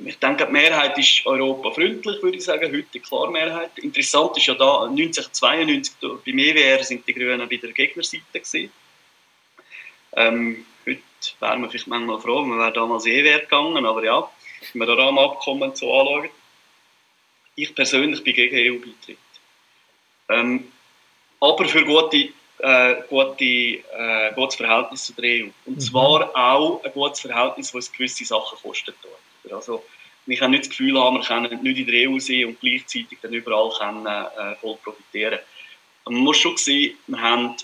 Speaker 2: ich denke, die Mehrheit ist europafreundlich, würde ich sagen, heute die klare Mehrheit. Interessant ist ja da, 1992 beim EWR sind die Grünen bei der Gegnerseite gewesen. Ähm, heute wären wir vielleicht manchmal froh, wir wären damals EWR gegangen, aber ja, wenn wir da Rahmenabkommen so anschauen. Ich persönlich bin gegen EU-Beitritt. Ähm, aber für gute, äh, gute, äh, gutes Verhältnis zu der EU. Und mhm. zwar auch ein gutes Verhältnis, das gewisse Sachen kostet. Also, wir können nicht das Gefühl haben, wir können nicht in der EU sein und gleichzeitig dann überall können, äh, voll profitieren. Man muss schon sehen, wir haben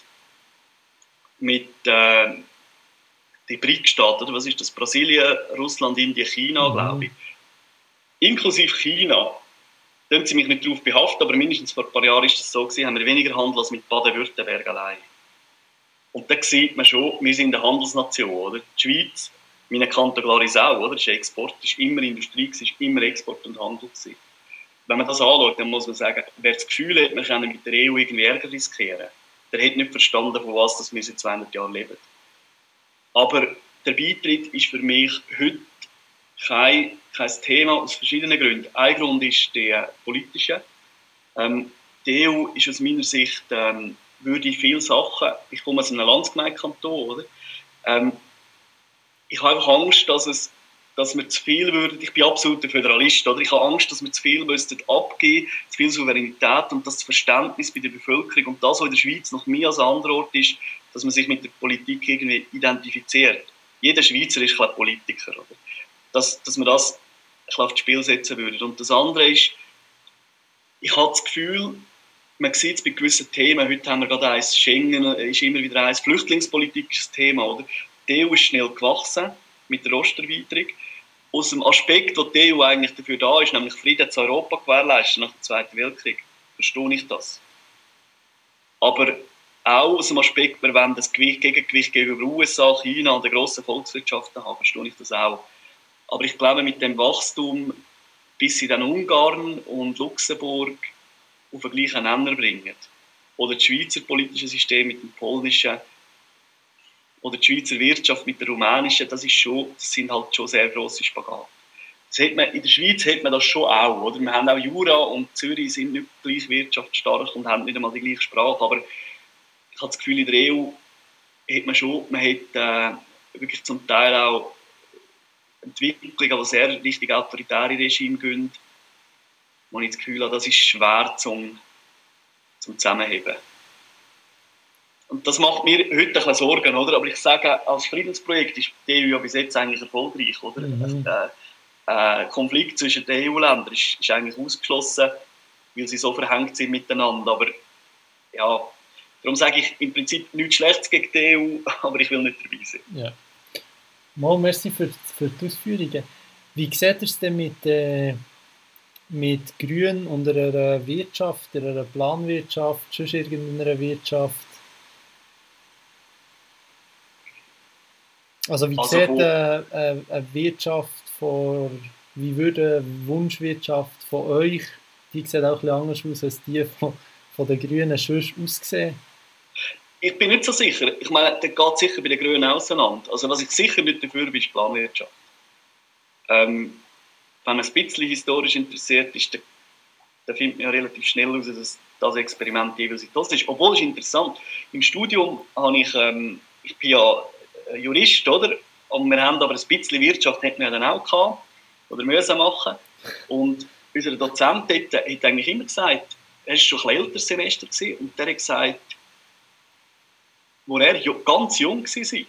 Speaker 2: mit äh, den BRIC-Staaten, was ist das? Brasilien, Russland, Indien, China, mhm. glaube ich. Inklusive China, da sie mich nicht darauf behaften, aber mindestens vor ein paar Jahren ist das so gewesen, haben wir weniger Handel als mit Baden-Württemberg allein. Und da sieht man schon, wir sind eine Handelsnation, oder? Die Schweiz meine Kanton Glaris auch, oder? Das ist Export, das ist immer Industrie, es ist immer Export und Handel gewesen. Wenn man das anschaut, dann muss man sagen, wer das Gefühl hat, man kann mit der EU irgendwie Ärger riskieren, der hat nicht verstanden, von was das wir seit 200 Jahren leben. Aber der Beitritt ist für mich heute kein, kein Thema aus verschiedenen Gründen. Ein Grund ist der politische. Ähm, die EU ist aus meiner Sicht, ähm, würde viele Sachen, ich komme aus einem Landsgemeindekanton, oder? Ähm, ich habe einfach Angst, dass es dass wir zu viel würden, ich bin absoluter Föderalist, oder? ich habe Angst, dass wir zu viel müssten abgeben, zu viel Souveränität und das Verständnis bei der Bevölkerung und das, was in der Schweiz noch mehr als an Ort ist, dass man sich mit der Politik irgendwie identifiziert. Jeder Schweizer ist ein Politiker, oder? Dass, dass man das ein aufs Spiel setzen würde. Und das andere ist, ich habe das Gefühl, man sieht es bei gewissen Themen, heute haben wir gerade eins, Schengen ist immer wieder eins, Flüchtlingspolitik ist das Thema, oder? Die EU ist schnell gewachsen mit der Osterweiterung. Aus dem Aspekt, wo die EU eigentlich dafür da ist, nämlich Frieden zu Europa gewährleisten nach dem Zweiten Weltkrieg, verstehe ich das. Aber auch aus dem Aspekt, wir wollen das Gewicht, Gegengewicht gegenüber USA, China und den grossen Volkswirtschaften haben, verstehe ich das auch. Aber ich glaube, mit dem Wachstum bis sie dann Ungarn und Luxemburg auf den gleichen Nenner bringen. Oder das Schweizer politische System mit dem polnischen, oder die Schweizer Wirtschaft mit der rumänischen, das, ist schon, das sind halt schon sehr grosse Spagate. Das hat man, in der Schweiz hat man das schon auch. Oder? Wir haben auch Jura und Zürich sind nicht gleich wirtschaftsstark und haben nicht einmal die gleiche Sprache. Aber ich habe das Gefühl, in der EU hat man schon, man hat äh, wirklich zum Teil auch Entwicklungen, die sehr richtig autoritäre Regime gehen, wo ich das Gefühl habe, das ist schwer zum, zum Zusammenheben. Und das macht mir heute ein bisschen Sorgen, oder? Aber ich sage, als Friedensprojekt ist die EU ja bis jetzt eigentlich erfolgreich, oder? Mhm. Der äh, Konflikt zwischen den EU-Ländern ist, ist, eigentlich ausgeschlossen, weil sie so verhängt sind miteinander. Aber ja, darum sage ich im Prinzip nichts Schlechtes gegen die EU, aber ich will nicht dabei sein.
Speaker 1: Ja. Mal merci für, für die Ausführungen. Wie sieht ihr es denn mit, äh, mit Grün und einer Wirtschaft, einer Planwirtschaft, sonst irgendeiner Wirtschaft? Also wie also, sieht äh, eine Wirtschaft von, wie würde eine Wunschwirtschaft von euch, die sieht auch ein bisschen anders aus als die von, von den Grünen, sonst aussehen?
Speaker 2: ich bin nicht so sicher. Ich meine, das geht sicher bei den Grünen auseinander. Also was ich sicher nicht dafür bin, ist Planwirtschaft. Ähm, wenn man ein bisschen historisch interessiert ist, dann, dann findet man ja relativ schnell heraus, dass das Experiment jeweils das ist. Obwohl es interessant Im Studium habe ich, ähm, ich bin ja Jurist, oder? Und wir haben aber ein bisschen Wirtschaft hätten wir dann auch gehabt, oder müssen machen. Und unser Dozent dort hat eigentlich immer gesagt, er war schon ein älteres Semester gewesen, und der hat gesagt, wo er ganz jung war,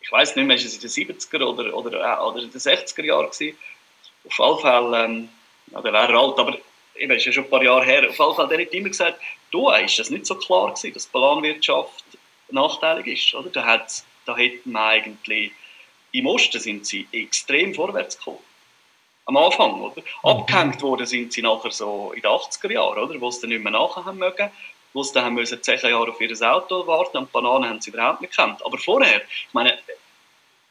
Speaker 2: ich weiß nicht mehr, ist es in den 70er oder, oder, äh, oder in den 60er Jahren gewesen, auf jeden Fall, ähm, der wäre alt, aber eben, ist ja schon ein paar Jahre her, auf jeden Fall, der hat immer gesagt, du, ist das nicht so klar gewesen, dass Planwirtschaft nachteilig ist, oder? Da, hat, da hätten wir eigentlich, im Osten sind sie extrem vorwärts gekommen. Am Anfang, oder? Mhm. Abgehängt worden sind sie nachher so in den 80er Jahren, oder? Wo sie dann nicht mehr nachher haben mögen wo sie dann haben müssen zehn Jahre auf ihr Auto warten und Bananen haben sie überhaupt nicht gekannt. Aber vorher, ich meine,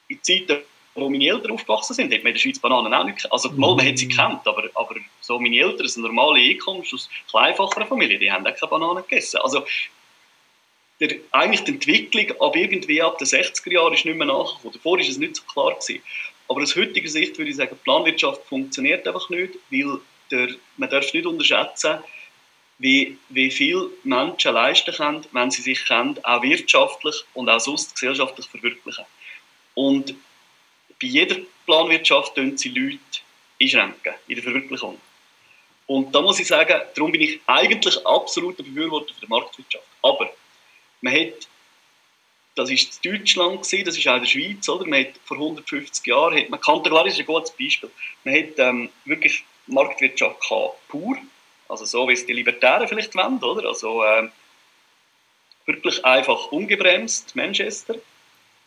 Speaker 2: in Zeiten, wo meine Eltern aufgewachsen sind, hat man in der Schweiz Bananen auch nicht Also mal, man hat sie gekannt, aber, aber so meine Eltern, sind normale Einkommen aus kleinfacher Familie, die haben auch keine Bananen gegessen. Also der, eigentlich die Entwicklung ab irgendwie ab den 60er Jahren ist nicht mehr nachgekommen. Davor war es nicht so klar gewesen. Aber aus heutiger Sicht würde ich sagen, Planwirtschaft funktioniert einfach nicht, weil der, man darf nicht unterschätzen, wie, wie viel Menschen leisten können, wenn sie sich können, auch wirtschaftlich und auch sonst gesellschaftlich verwirklichen. Und bei jeder Planwirtschaft tun sie Leute einschränken in der Verwirklichung. Und da muss ich sagen, darum bin ich eigentlich absoluter Befürworter für die Marktwirtschaft. Aber man hat, das ist in Deutschland gewesen, das ist auch in der Schweiz, oder? Man hat vor 150 Jahren, hat man, Kanterglar ist ein gutes Beispiel, man hat ähm, wirklich Marktwirtschaft gehabt, pur, also so wie es die Libertären vielleicht wollen, oder? Also äh, wirklich einfach ungebremst, Manchester.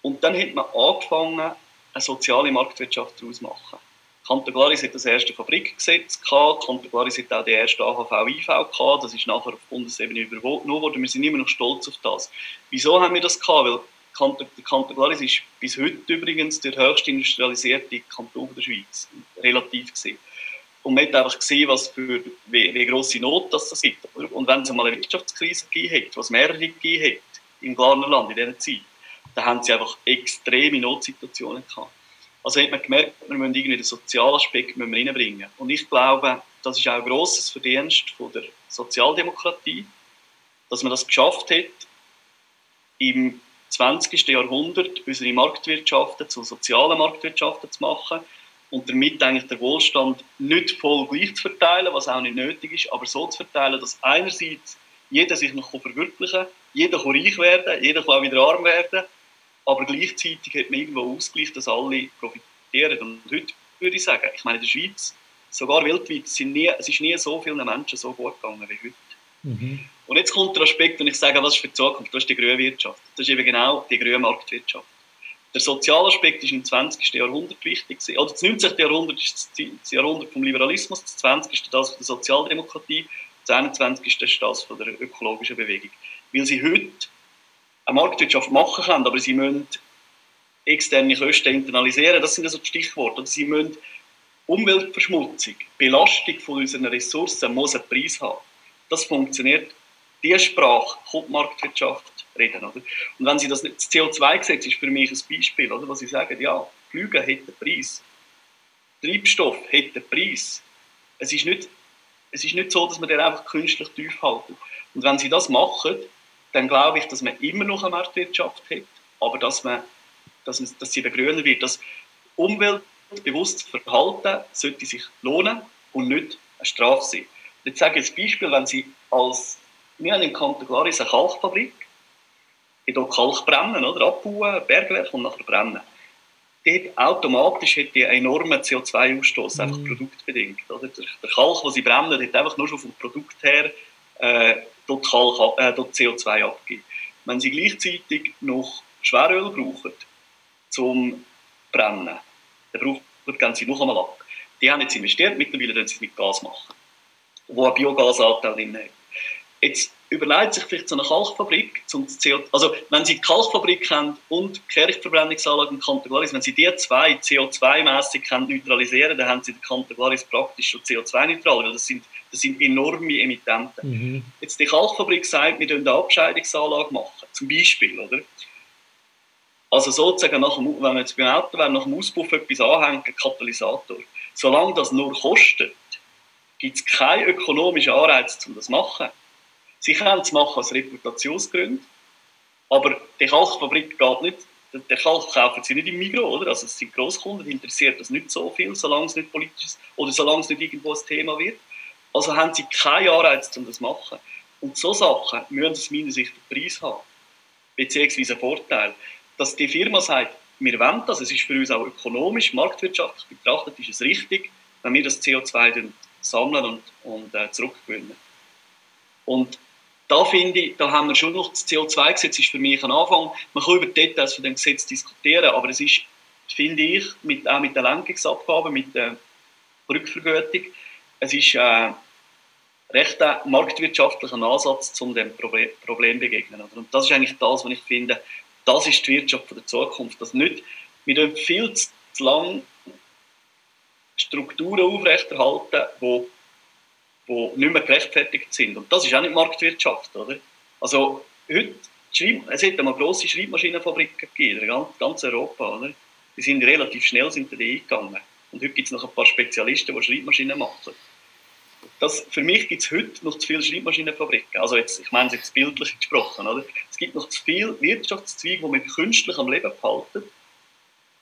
Speaker 2: Und dann hat man angefangen, eine soziale Marktwirtschaft daraus zu machen. Canteglaris hat das erste Fabrikgesetz gehabt, Canteglaris hat auch die erste AHV-IV gehabt, das ist nachher auf Bundesebene überwunden worden, wir sind immer noch stolz auf das. Wieso haben wir das gehabt? Weil Canteglaris ist bis heute übrigens der höchst industrialisierte Kanton der Schweiz, relativ gesehen. Und man hat einfach gesehen, was für, wie, wie grosse Not das, das gibt. Und wenn es mal eine Wirtschaftskrise gegeben hat, was mehrere gegeben hat im Glarnerland in dieser Zeit, dann haben sie einfach extreme Notsituationen gehabt. Also hat man gemerkt, wir müssen irgendwie den sozialen Aspekt reinbringen. Und ich glaube, das ist auch ein grosses Verdienst von der Sozialdemokratie, dass man das geschafft hat, im 20. Jahrhundert unsere Marktwirtschaften zu sozialen Marktwirtschaften zu machen und damit eigentlich der Wohlstand nicht voll gleich zu verteilen, was auch nicht nötig ist, aber so zu verteilen, dass einerseits jeder sich noch verwirklichen kann, jeder kann reich werden, jeder kann auch wieder arm werden, aber gleichzeitig hat man irgendwo Ausgleich, dass alle profitieren. Und heute würde ich sagen, ich meine, in der Schweiz, sogar weltweit, sind nie, es ist nie so vielen Menschen so gut gegangen wie heute. Mhm. Und jetzt kommt der Aspekt, wenn ich sage, was ist für die Zukunft, das ist die grüne Wirtschaft. Das ist eben genau die grüne Marktwirtschaft. Der soziale Aspekt ist im 20. Jahrhundert wichtig. Oder das 19. Jahrhundert ist das Jahrhundert vom Liberalismus, das 20. das von der Sozialdemokratie, das 21. ist das von der ökologischen Bewegung. Weil sie heute eine Marktwirtschaft machen können, aber sie müssen externe Kosten internalisieren. Das sind also die Stichworte. Sie müssen Umweltverschmutzung, Belastung von unseren Ressourcen muss einen Preis haben. Das funktioniert. Die Sprache kommt Marktwirtschaft reden. Oder? Und wenn Sie das, das CO2-Gesetz ist für mich ein Beispiel, oder, was Sie sagen, ja, Flüge hat einen Preis, Treibstoff hat einen Preis. Es ist nicht, es ist nicht so, dass man den einfach künstlich tief halten. Und wenn Sie das machen, dann glaube ich, dass man immer noch eine Marktwirtschaft hat, aber dass, man, dass, man, dass sie begrünen wird. Das umweltbewusstes Verhalten sollte sich lohnen und nicht eine Strafe sein. Jetzt sage ich ein Beispiel, wenn Sie als, wir haben im Kanton Glaris eine Kalkfabrik, die hier Kalk brennen, oder? abbauen, Bergwerk und nachher brennen. Dort automatisch hat die einen enormen CO2-Ausstoß, mm. einfach produktbedingt. Oder? Der, der Kalk, den sie brennen, hat einfach nur schon vom Produkt her äh, dort, äh, dort CO2 abgeben. Wenn sie gleichzeitig noch Schweröl brauchen zum Brennen, dann brauchen sie noch einmal ab. Die haben jetzt investiert, mittlerweile können sie es mit Gas machen, wo ein Biogasanteil drin hat. Jetzt überlegt sich vielleicht so eine Kalkfabrik, zum CO also wenn Sie die Kalkfabrik haben und die Kirchverbrennungsanlage im Kanton wenn Sie die zwei CO2-mässig neutralisieren dann haben Sie den Kanton praktisch schon CO2-neutral, weil das sind, das sind enorme Emittenten. Mhm. Jetzt die Kalkfabrik sagt, wir eine Abscheidungsanlage machen. zum Beispiel, oder? Also sozusagen, nach dem, wenn man jetzt beim Auto wäre, nach dem Auspuff etwas anhängt, ein Katalysator. Solange das nur kostet, gibt es keinen ökonomischen Anreiz, um das zu machen. Sie können es machen aus Reputationsgründen, aber die Kalkfabrik geht nicht, den Kalk kaufen sie nicht im Migros, oder? Also es sind Grosskunden, interessiert das nicht so viel, solange es nicht politisch ist oder solange es nicht irgendwo ein Thema wird. Also haben sie keinen Anreiz, um das zu machen. Und so Sachen müssen aus meiner Sicht einen Preis haben, beziehungsweise einen Vorteil. Dass die Firma sagt, wir wollen das, es ist für uns auch ökonomisch, marktwirtschaftlich betrachtet, ist es richtig, wenn wir das CO2 sammeln und, und äh, zurückgewinnen. Und da finde ich, da haben wir schon noch das CO2-Gesetz ist für mich ein Anfang. Man kann über die Details von dem Gesetz diskutieren, aber es ist, finde ich, mit, auch mit der Lenkungsabgabe, mit der Rückvergütung, es ist äh, recht ein marktwirtschaftlicher Ansatz, um dem Problem, Problem begegnen. Und das ist eigentlich das, was ich finde, das ist die Wirtschaft der Zukunft. Das nicht, wir dürfen viel zu lang Strukturen aufrechterhalten, die die nicht mehr gerechtfertigt sind. Und das ist auch nicht Marktwirtschaft, oder? Also heute, es hätte mal grosse Schreibmaschinenfabriken gegeben, in ganz Europa, oder? Die sind relativ schnell sind da eingegangen. Und heute gibt es noch ein paar Spezialisten, die Schreibmaschinen machen. Das, für mich gibt es heute noch zu viele Schreibmaschinenfabriken. Also jetzt, ich meine es jetzt bildlich gesprochen. Oder? Es gibt noch zu viele Wirtschaftszweige, die wir künstlich am Leben behalten,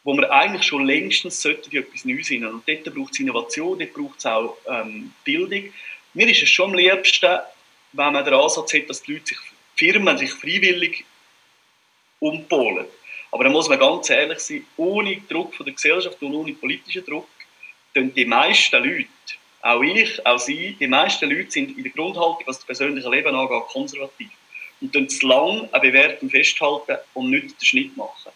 Speaker 2: wo wir eigentlich schon längstens sollten in etwas Neues hinein. Und dort braucht es Innovation, dort braucht es auch ähm, Bildung. Mir ist es schon am liebsten, wenn man den Ansatz hat, dass die Leute sich, Firmen sich freiwillig umpolen. Aber da muss man ganz ehrlich sein, ohne Druck von der Gesellschaft und ohne politischen Druck, dann die meisten Leute, auch ich, auch Sie, die meisten Leute sind in der Grundhaltung, was das persönliche Leben angeht, konservativ. Und dann zu lang an Bewertung festhalten und nicht den Schnitt machen.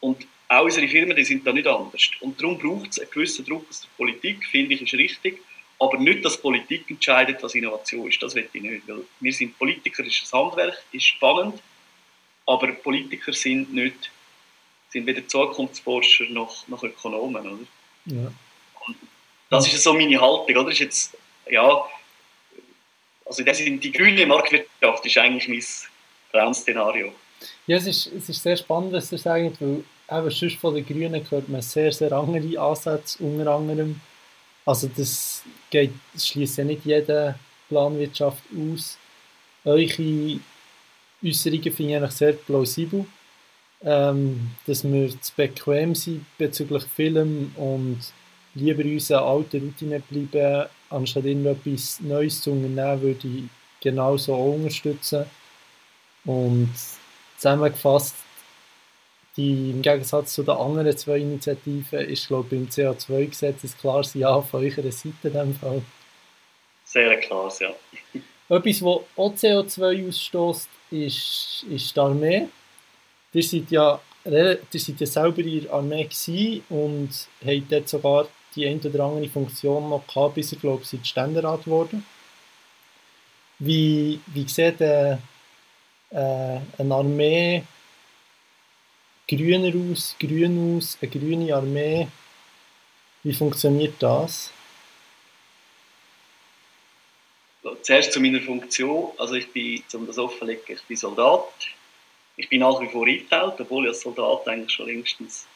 Speaker 2: Und auch unsere Firmen, die sind da nicht anders. Und darum braucht es einen gewissen Druck aus der Politik, finde ich, ist richtig. Aber nicht, dass Politik entscheidet, was Innovation ist. Das will ich nicht. Weil wir sind Politiker, ist ein Handwerk, ist spannend, aber Politiker sind nicht, sind weder Zukunftsforscher noch, noch Ökonomen, oder? Ja. das ist so meine Haltung, oder? Ist jetzt, ja, also das sind die grüne Marktwirtschaft ist eigentlich mein Traum-Szenario.
Speaker 1: Ja, es ist, es ist sehr spannend, was du sagst, weil eben sonst von den Grünen hört man sehr, sehr andere Ansätze, unter anderem also das geht, das schließt ja nicht jede Planwirtschaft aus. Eure Äußerungen finde ich sehr plausibel, ähm, dass wir zu bequem sind bezüglich Film und lieber in unseren alten Routine bleiben, anstatt irgendetwas Neues zu unternehmen, würde ich genauso auch unterstützen. Und zusammengefasst, die, Im Gegensatz zu den anderen zwei Initiativen ist, glaube ich, beim CO2-Gesetz ein klares Ja von eurer Seite in dem Fall.
Speaker 2: Sehr klar, ja.
Speaker 1: Etwas, das auch CO2 ausstößt, ist, ist die Armee. Ihr seid ja, ihr seid ja selber in der Armee und habt dort sogar die eine oder andere Funktion noch gehabt, bis ihr, glaube ich, Ständerat geworden. Wie, wie sieht äh, äh, eine Armee grüner aus, grün aus, eine grüne Armee. Wie funktioniert das?
Speaker 2: Zuerst zu meiner Funktion. Also ich bin, um das offenzulegen, ich bin Soldat. Ich bin nach wie vor eingeteilt, obwohl ich als Soldat eigentlich schon längstens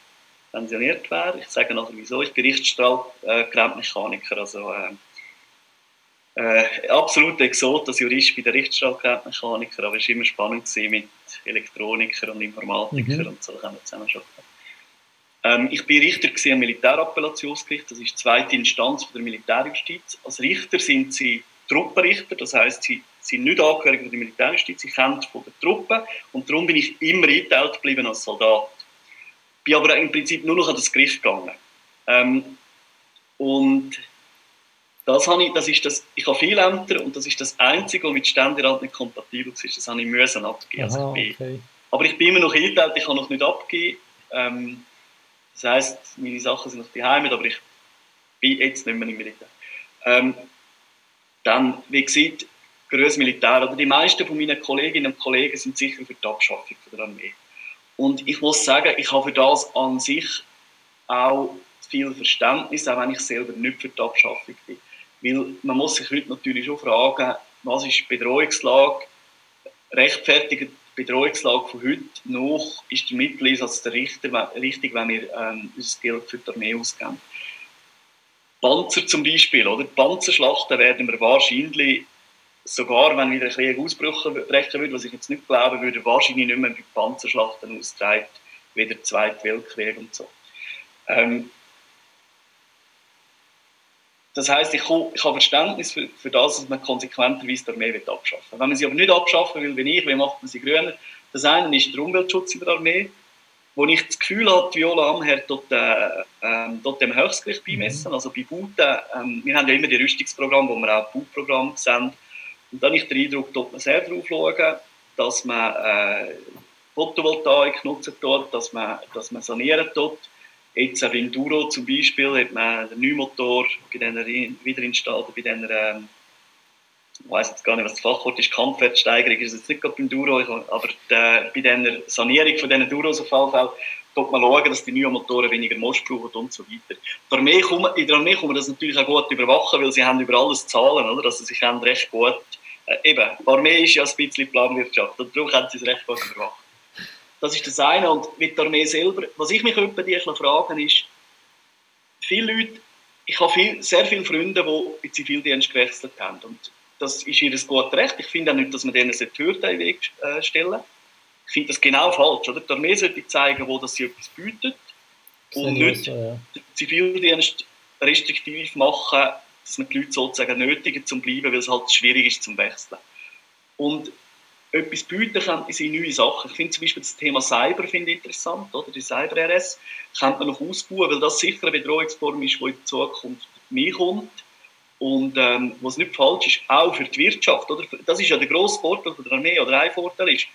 Speaker 2: pensioniert wäre. Ich sage nachher wieso. Ich bin Richtstrahlgerätmechaniker, also äh, äh, absolut Exot als Jurist bei der Richtstrahlgerätmechaniker, aber es war immer spannend mit Elektronikern und Informatikern mhm. und so können wir zusammen arbeiten. Ähm, ich war Richter am Militärappellationsgericht, das ist die zweite Instanz der Militärjustiz. Als Richter sind sie Truppenrichter, das heißt, sie sind nicht angehörig der Militärjustiz, sie kennen von der Truppe und darum bin ich immer eingeteilt geblieben als Soldat. Bin aber im Prinzip nur noch an das Gericht gegangen. Ähm, und das habe ich, das ist das, ich habe viele Ämter und das ist das Einzige, was mit Ständerat nicht kompatibel ist. Das habe ich müssen abgeben. Also Aha, ich bin, okay. Aber ich bin immer noch eingeteilt, ich kann noch nicht abgeben. Ähm, das heisst, meine Sachen sind noch daheim, aber ich bin jetzt nicht mehr im Militär. Ähm, dann, wie gesagt, größtes Militär. Oder die meisten von meinen Kolleginnen und Kollegen sind sicher für die Abschaffung der Armee. Und ich muss sagen, ich habe für das an sich auch viel Verständnis, auch wenn ich selber nicht für die Abschaffung bin. Weil man muss sich heute natürlich schon fragen, was ist die Bedrohungslage? Rechtfertigt Bedrohungslage von heute noch ist der Mitteleinsatz der richtig, wenn wir ähm, unser Geld für die Armee ausgeben. Panzer zum Beispiel, oder? Panzerschlachten werden wir wahrscheinlich, sogar wenn wieder ein Krieg ausbrechen würde, was ich jetzt nicht glaube, würde wahrscheinlich nicht mehr bei Panzerschlachten austragen, wie der Zweite Weltkrieg und so. Ähm, das heißt, ich, ich habe Verständnis für, für das, dass man konsequenterweise die Armee abschaffen will. Wenn man sie aber nicht abschaffen will, wie ich, wie macht man sie grüner? Das eine ist der Umweltschutz in der Armee, wo ich das Gefühl habe, Viola Amher dort, äh, ähm, dort dem Höchstgericht beimessen. Mhm. Also bei Bauten, ähm, wir haben ja immer die Rüstungsprogramme, wo wir auch Bauprogramme sehen. Und dann habe ich den Eindruck, dort man sehr darauf schauen, dass man äh, Photovoltaik nutzen dort, dass man, dass man sanieren dort Jetzt auch in Duro zum Beispiel hat man den neuen Motor bei dieser Wiederinstallation, bei dieser, ähm, ich weiß jetzt gar nicht, was das Fachwort ist, Kampfwertsteigerung ist jetzt nicht gerade beim Duro, aber der, bei dieser Sanierung von diesen Duros auf jeden Fall, dort man schauen, dass die neuen Motoren weniger Most brauchen und so weiter. Der Armee kann, in der Armee kann man das natürlich auch gut überwachen, weil sie haben über alles Zahlen, oder? Also sie können recht gut, äh, eben, die Armee ist ja ein bisschen Planwirtschaft, und darum können sie es recht gut überwachen. Das ist das eine. Und mit der Armee selber, was ich mich über die fragen ist, viele Leute, ich habe viel, sehr viele Freunde, die in Zivildienst gewechselt haben. Und das ist ihr gutes Recht. Ich finde auch nicht, dass man denen eine Hürde in den Weg äh, stellen Ich finde das genau falsch. Oder? Die Armee sollte zeigen, wo das sie etwas bietet. Und nicht so, ja. den Zivildienst restriktiv machen, dass man die Leute sozusagen nötigen zum Bleiben, weil es halt schwierig ist zum Wechseln. Und etwas bieten könnte in neue Sachen. Ich finde zum Beispiel das Thema Cyber finde interessant, oder? Die Cyber-RS könnte man noch ausbauen, weil das sicher eine Bedrohungsform ist, die in Zukunft mehr kommt. Und ähm, was nicht falsch ist, auch für die Wirtschaft. Oder? Das ist ja der grosse Vorteil der Armee, oder ein Vorteil ist,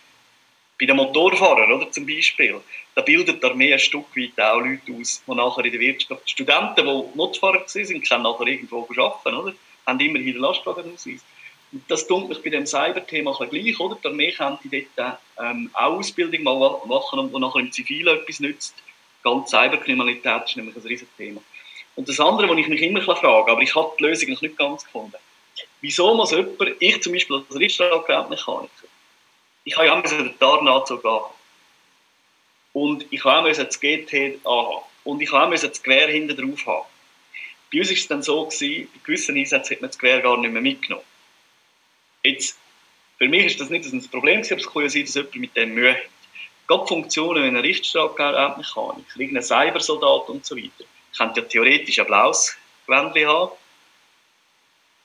Speaker 2: bei den Motorfahrern oder, zum Beispiel, da bildet die Armee ein Stück weit auch Leute aus, die nachher in der Wirtschaft, Studenten, die Motorfahrer sind, können nachher irgendwo arbeiten, oder? haben immerhin den Lastwagenausweis. Das tut mich bei dem Cyber-Thema gleich, oder? Die Armee könnte dort ähm, auch Ausbildung mal machen, und nachher im Zivilen etwas nützt. Ganz Cyberkriminalität ist nämlich ein riesiges Thema. Und das andere, was ich mich immer frage, aber ich habe die Lösung noch nicht ganz gefunden. Wieso muss jemand, ich zum Beispiel als Richtstrahlgerätmechaniker, ich habe ja auch den Tarnanzug haben. Und ich habe auch das GT anhaben. Und ich habe auch das Gewehr hinten drauf haben. Bei uns war es dann so, gewesen, bei gewissen Einsätzen hat man das Gewehr gar nicht mehr mitgenommen. Jetzt, für mich ist das nicht ein Problem, aber es kann ja sein, dass jemand mit dem Mühe hat. Gerade Funktionen wie ein Richtstrahlmechanik, irgendein Cybersoldat und so weiter, könnte ja theoretisch ein blaues Gewändchen haben.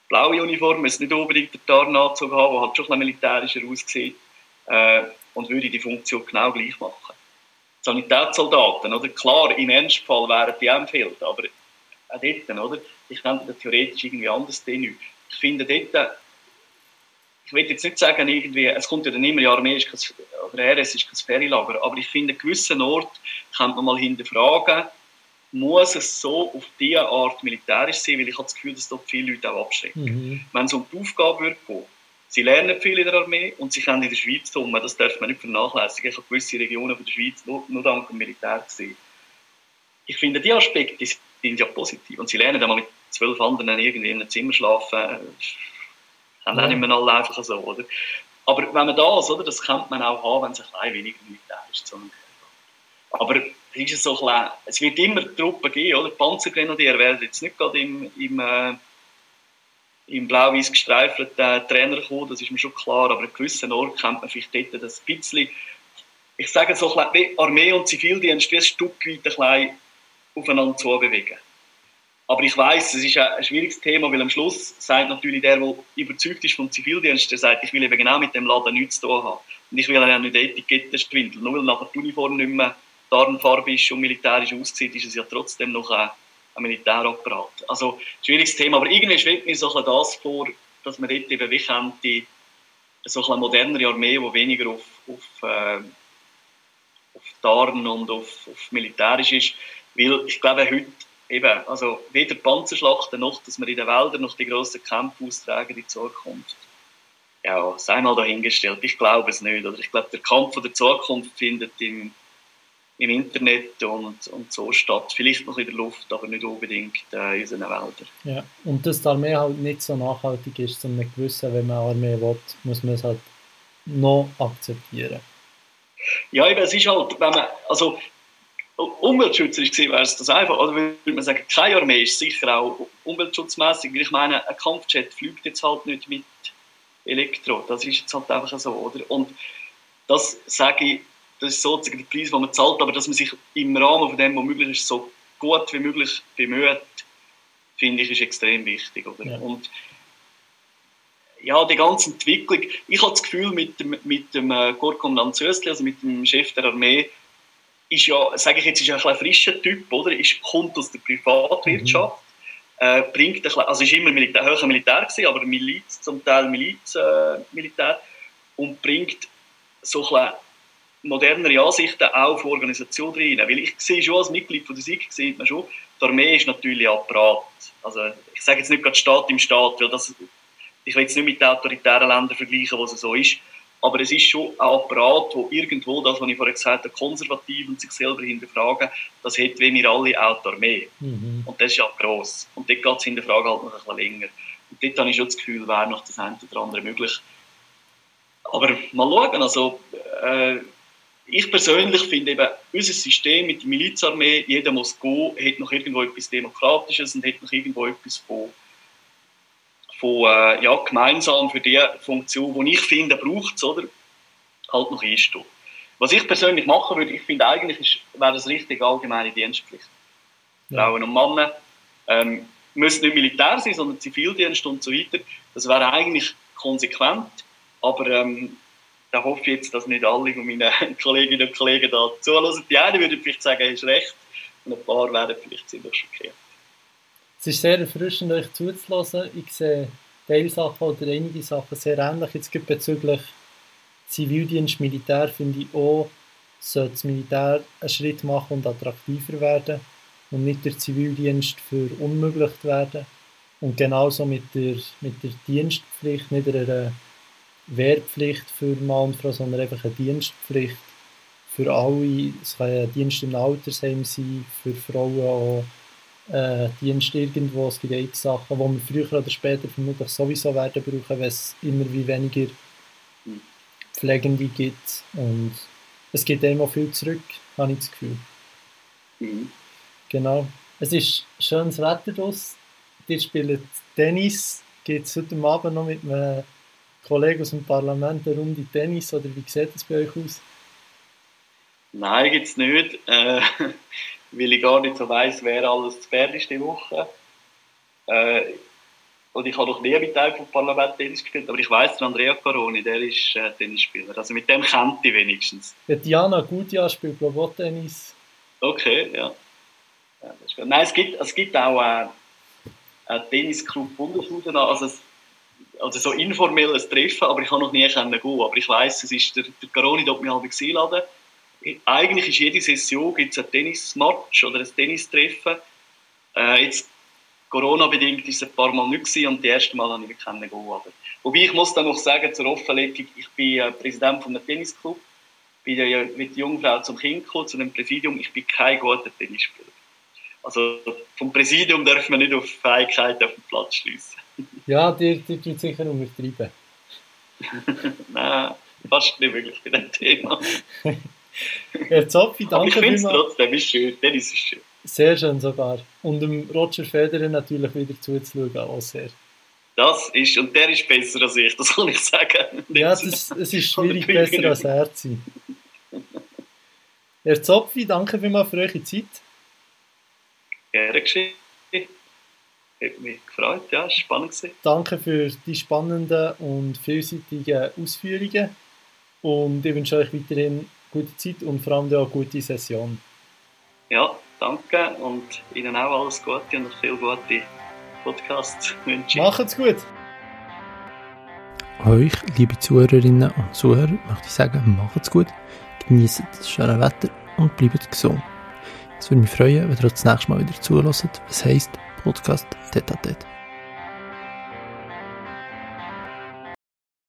Speaker 2: Blaue Uniform muss nicht unbedingt der Tarnanzug haben, der halt schon ein militärischer aussieht äh, und würde die Funktion genau gleich machen. Sanitätssoldaten, oder? Klar, im Ernstfall wären die Feld, aber auch dort, oder? Ich könnte theoretisch irgendwie anders tun. Ich finde dort ich will jetzt nicht sagen, irgendwie, es kommt ja dann immer, ja, Armee ist kein, oder RS ist kein Ferienlager, aber ich finde, an gewissen Ort kann man mal hinterfragen, muss es so auf diese Art militärisch sein, weil ich habe das Gefühl, dass dort viele Leute auch abschrecken. Mhm. Wenn es um die Aufgabe wird gehen, sie lernen viel in der Armee und sie können in der Schweiz tun, das darf man nicht vernachlässigen. Ich habe gewisse Regionen von der Schweiz nur, nur dank dem Militär gesehen. Ich finde, die Aspekte sind ja positiv und sie lernen einmal mit zwölf anderen irgendwie in einem Zimmer schlafen, dann ja. nehmen wir alle einfach so, oder? Aber wenn man das, oder, das könnte man auch haben, wenn es ein klein weniger militär ist. Aber ist es, so klein, es wird immer Truppen geben, oder? Panzergrenadier werden jetzt nicht gerade im, im, äh, im blau-weiß gestreifelten Trainer kommen, das ist mir schon klar, aber an gewissen Ort kennt man vielleicht dort das ein bisschen, ich sage so, wie Armee und Zivildienst wie ein Stück weit ein bisschen aufeinander zu bewegen. Aber ich weiß, es ist ein schwieriges Thema, weil am Schluss sagt natürlich der, der überzeugt ist vom Zivildienst, der sagt, ich will eben genau mit dem Laden nichts zu tun haben. Und ich will ja nicht Etiketten schwindeln. Nur weil nachher die Uniform nicht mehr Tarnfarbe ist und militärisch aussieht, ist es ja trotzdem noch ein, ein Militärapparat. Also, schwieriges Thema. Aber irgendwie schwebt mir so ein das vor, dass man dort eben wie könnte, so eine modernere Armee, die weniger auf, auf, äh, auf Tarn und auf, auf militärisch ist. Weil ich glaube, heute eben, also weder Panzerschlachten noch, dass wir in den Wäldern noch die grossen Kämpfe austragen in Zukunft. Ja, sei mal dahingestellt. Ich glaube es nicht. Oder ich glaube, der Kampf der Zukunft findet im, im Internet und, und so statt. Vielleicht noch in der Luft, aber nicht unbedingt äh, in unseren Wäldern.
Speaker 3: Ja, und dass die Armee halt nicht so nachhaltig ist, um nicht gewissen, wenn man Armee will, muss man es halt
Speaker 1: noch akzeptieren?
Speaker 2: Ja, eben, es ist halt, wenn man, also umweltschützerisch gesehen wäre es das einfach, oder würde man sagen, keine Armee ist sicher auch umweltschutzmäßig. Ich meine, ein Kampfjet fliegt jetzt halt nicht mit Elektro, das ist jetzt halt einfach so, oder? Und das sage ich, das ist sozusagen der Preis, den man zahlt, aber dass man sich im Rahmen von dem, was möglich ist, so gut wie möglich bemüht, finde ich, ist extrem wichtig, oder? Ja. Und ja, die ganze Entwicklung, ich habe das Gefühl, mit dem, mit dem äh, Korpskommandant Zösli, also mit dem Chef der Armee, ist ja, sage ich jetzt, ist ein, ein frischer Typ, oder? Ist, kommt aus der Privatwirtschaft, mhm. äh, bringt ein, also ist immer Militär, höher Militär gewesen, aber Miliz, zum Teil Miliz, äh, Militär, und bringt so ein modernere Ansichten auch auf Organisation rein. Weil ich sehe schon als Mitglied von der SIG, sieht man schon, die Armee ist natürlich Apparat. Also ich sage jetzt nicht gerade Staat im Staat, weil das, ich will es nicht mit den autoritären Ländern vergleichen, wo es so ist, aber es ist schon ein Apparat, wo irgendwo, das, was ich vorhin gesagt habe, konservativ und sich selber hinterfragen, das hat wie wir alle auch die Armee. Mhm. Und das ist ja gross. Und dort geht es hinterfragen halt noch ein bisschen länger. Und dort habe ich schon das Gefühl, wäre noch das eine oder andere möglich. Aber mal schauen, also äh, ich persönlich finde eben, unser System mit der Milizarmee, jeder muss gehen, hat noch irgendwo etwas Demokratisches und hat noch irgendwo etwas von von, äh, ja, gemeinsam für die Funktion, die ich finde, braucht es, oder? Halt noch einstehen. Was ich persönlich machen würde, ich finde eigentlich, wäre das richtig allgemeine Dienstpflicht. Ja. Frauen und Männer ähm, müssen nicht Militär sein, sondern Zivildienst und so weiter. Das wäre eigentlich konsequent, aber ähm, da hoffe ich jetzt, dass nicht alle von meinen Kolleginnen und Kollegen da zuhören. Die einen würden vielleicht sagen, er ist recht, und ein paar werden vielleicht ziemlich schockiert.
Speaker 1: Es ist sehr erfrischend, euch zuzulassen. Ich sehe Teilsachen oder einige Sachen sehr ähnlich. Jetzt gibt bezüglich Zivildienst, Militär, finde ich auch, sollte das Militär einen Schritt machen und attraktiver werden und nicht der Zivildienst verunmöglicht werden. Und genauso mit der, mit der Dienstpflicht, nicht eine Wehrpflicht für Mann und Frau, sondern einfach eine Dienstpflicht für alle. Es kann ein Dienst im Altersheim sein, für Frauen auch äh, Dienst irgendwo. Es gibt einige Sachen, die wir früher oder später vermutlich sowieso werden brauchen, wenn es immer wie weniger Pflegende gibt. Und es geht immer viel zurück, habe ich das Gefühl. Mhm. Genau. Es ist schönes Wetter draussen. Ihr spielt Tennis. Geht es heute Abend noch mit einem Kollegen aus dem Parlament eine Runde Tennis? Oder wie sieht das bei euch aus?
Speaker 2: Nein, gibt es nicht. Äh, weil ich gar nicht so weiss, wer alles zu Bern ist diese Woche. Äh, und ich habe noch nie mit einem vom Parlament Tennis gespielt, aber ich weiss, der Andrea Caroni, der ist äh, Tennisspieler. Also mit dem kennt ich wenigstens.
Speaker 1: Ja, Diana Gutjahr spielt, glaube ich, Tennis.
Speaker 2: Okay, ja. ja Nein, es gibt, es gibt auch äh, einen Tennisclub Bundesliga, also, also so informelles Treffen, aber ich habe noch nie gehen. Aber ich weiss, es ist der, der Caroni dort mich halb einladen eigentlich ist jede Session gibt's ein Tennismatch oder ein Tennistreffen. Äh, jetzt Corona-bedingt ist es ein paar Mal nicht gewesen, und das erste Mal habe ich wirklich gehen. Aber, wobei ich muss dann noch sagen, zur Offenlegung, ich bin äh, Präsident von einem Tennisclub, bin ja mit der Jungfrau zum Kind gekommen, zu einem Präsidium, ich bin kein guter Tennisspieler. Also vom Präsidium darf man nicht auf Fähigkeiten auf den Platz schließen.
Speaker 1: Ja, dir, dir tut sicher untertreiben.
Speaker 2: Nein, fast nicht wirklich bei dem Thema.
Speaker 1: Herr Zopfi, danke
Speaker 2: Aber ich finde es trotzdem ist schön, Tennis ist schön.
Speaker 1: Sehr schön sogar. Und dem Roger Federer natürlich wieder zuzuschauen, auch sehr.
Speaker 2: Das ist, und der ist besser als ich, das kann ich sagen.
Speaker 1: Ja, das, es ist schwierig, besser als er zu sein. Herr Zopfi, danke vielmals für eure Zeit.
Speaker 2: Gerne geschehen. Hat mich gefreut, ja, es war spannend. Gewesen.
Speaker 1: Danke für die spannenden und vielseitigen Ausführungen und ich wünsche euch weiterhin gute Zeit und vor allem auch eine gute Session.
Speaker 2: Ja, danke und Ihnen auch alles Gute und viel gute Podcasts wünsche
Speaker 1: Macht's gut!
Speaker 3: Euch, liebe Zuhörerinnen und Zuhörer, möchte ich sagen, macht's gut, genießt das schöne Wetter und bleibt gesund. Es würde mich freuen, wenn ihr das nächste Mal wieder zuhört, was heisst Podcast. Tete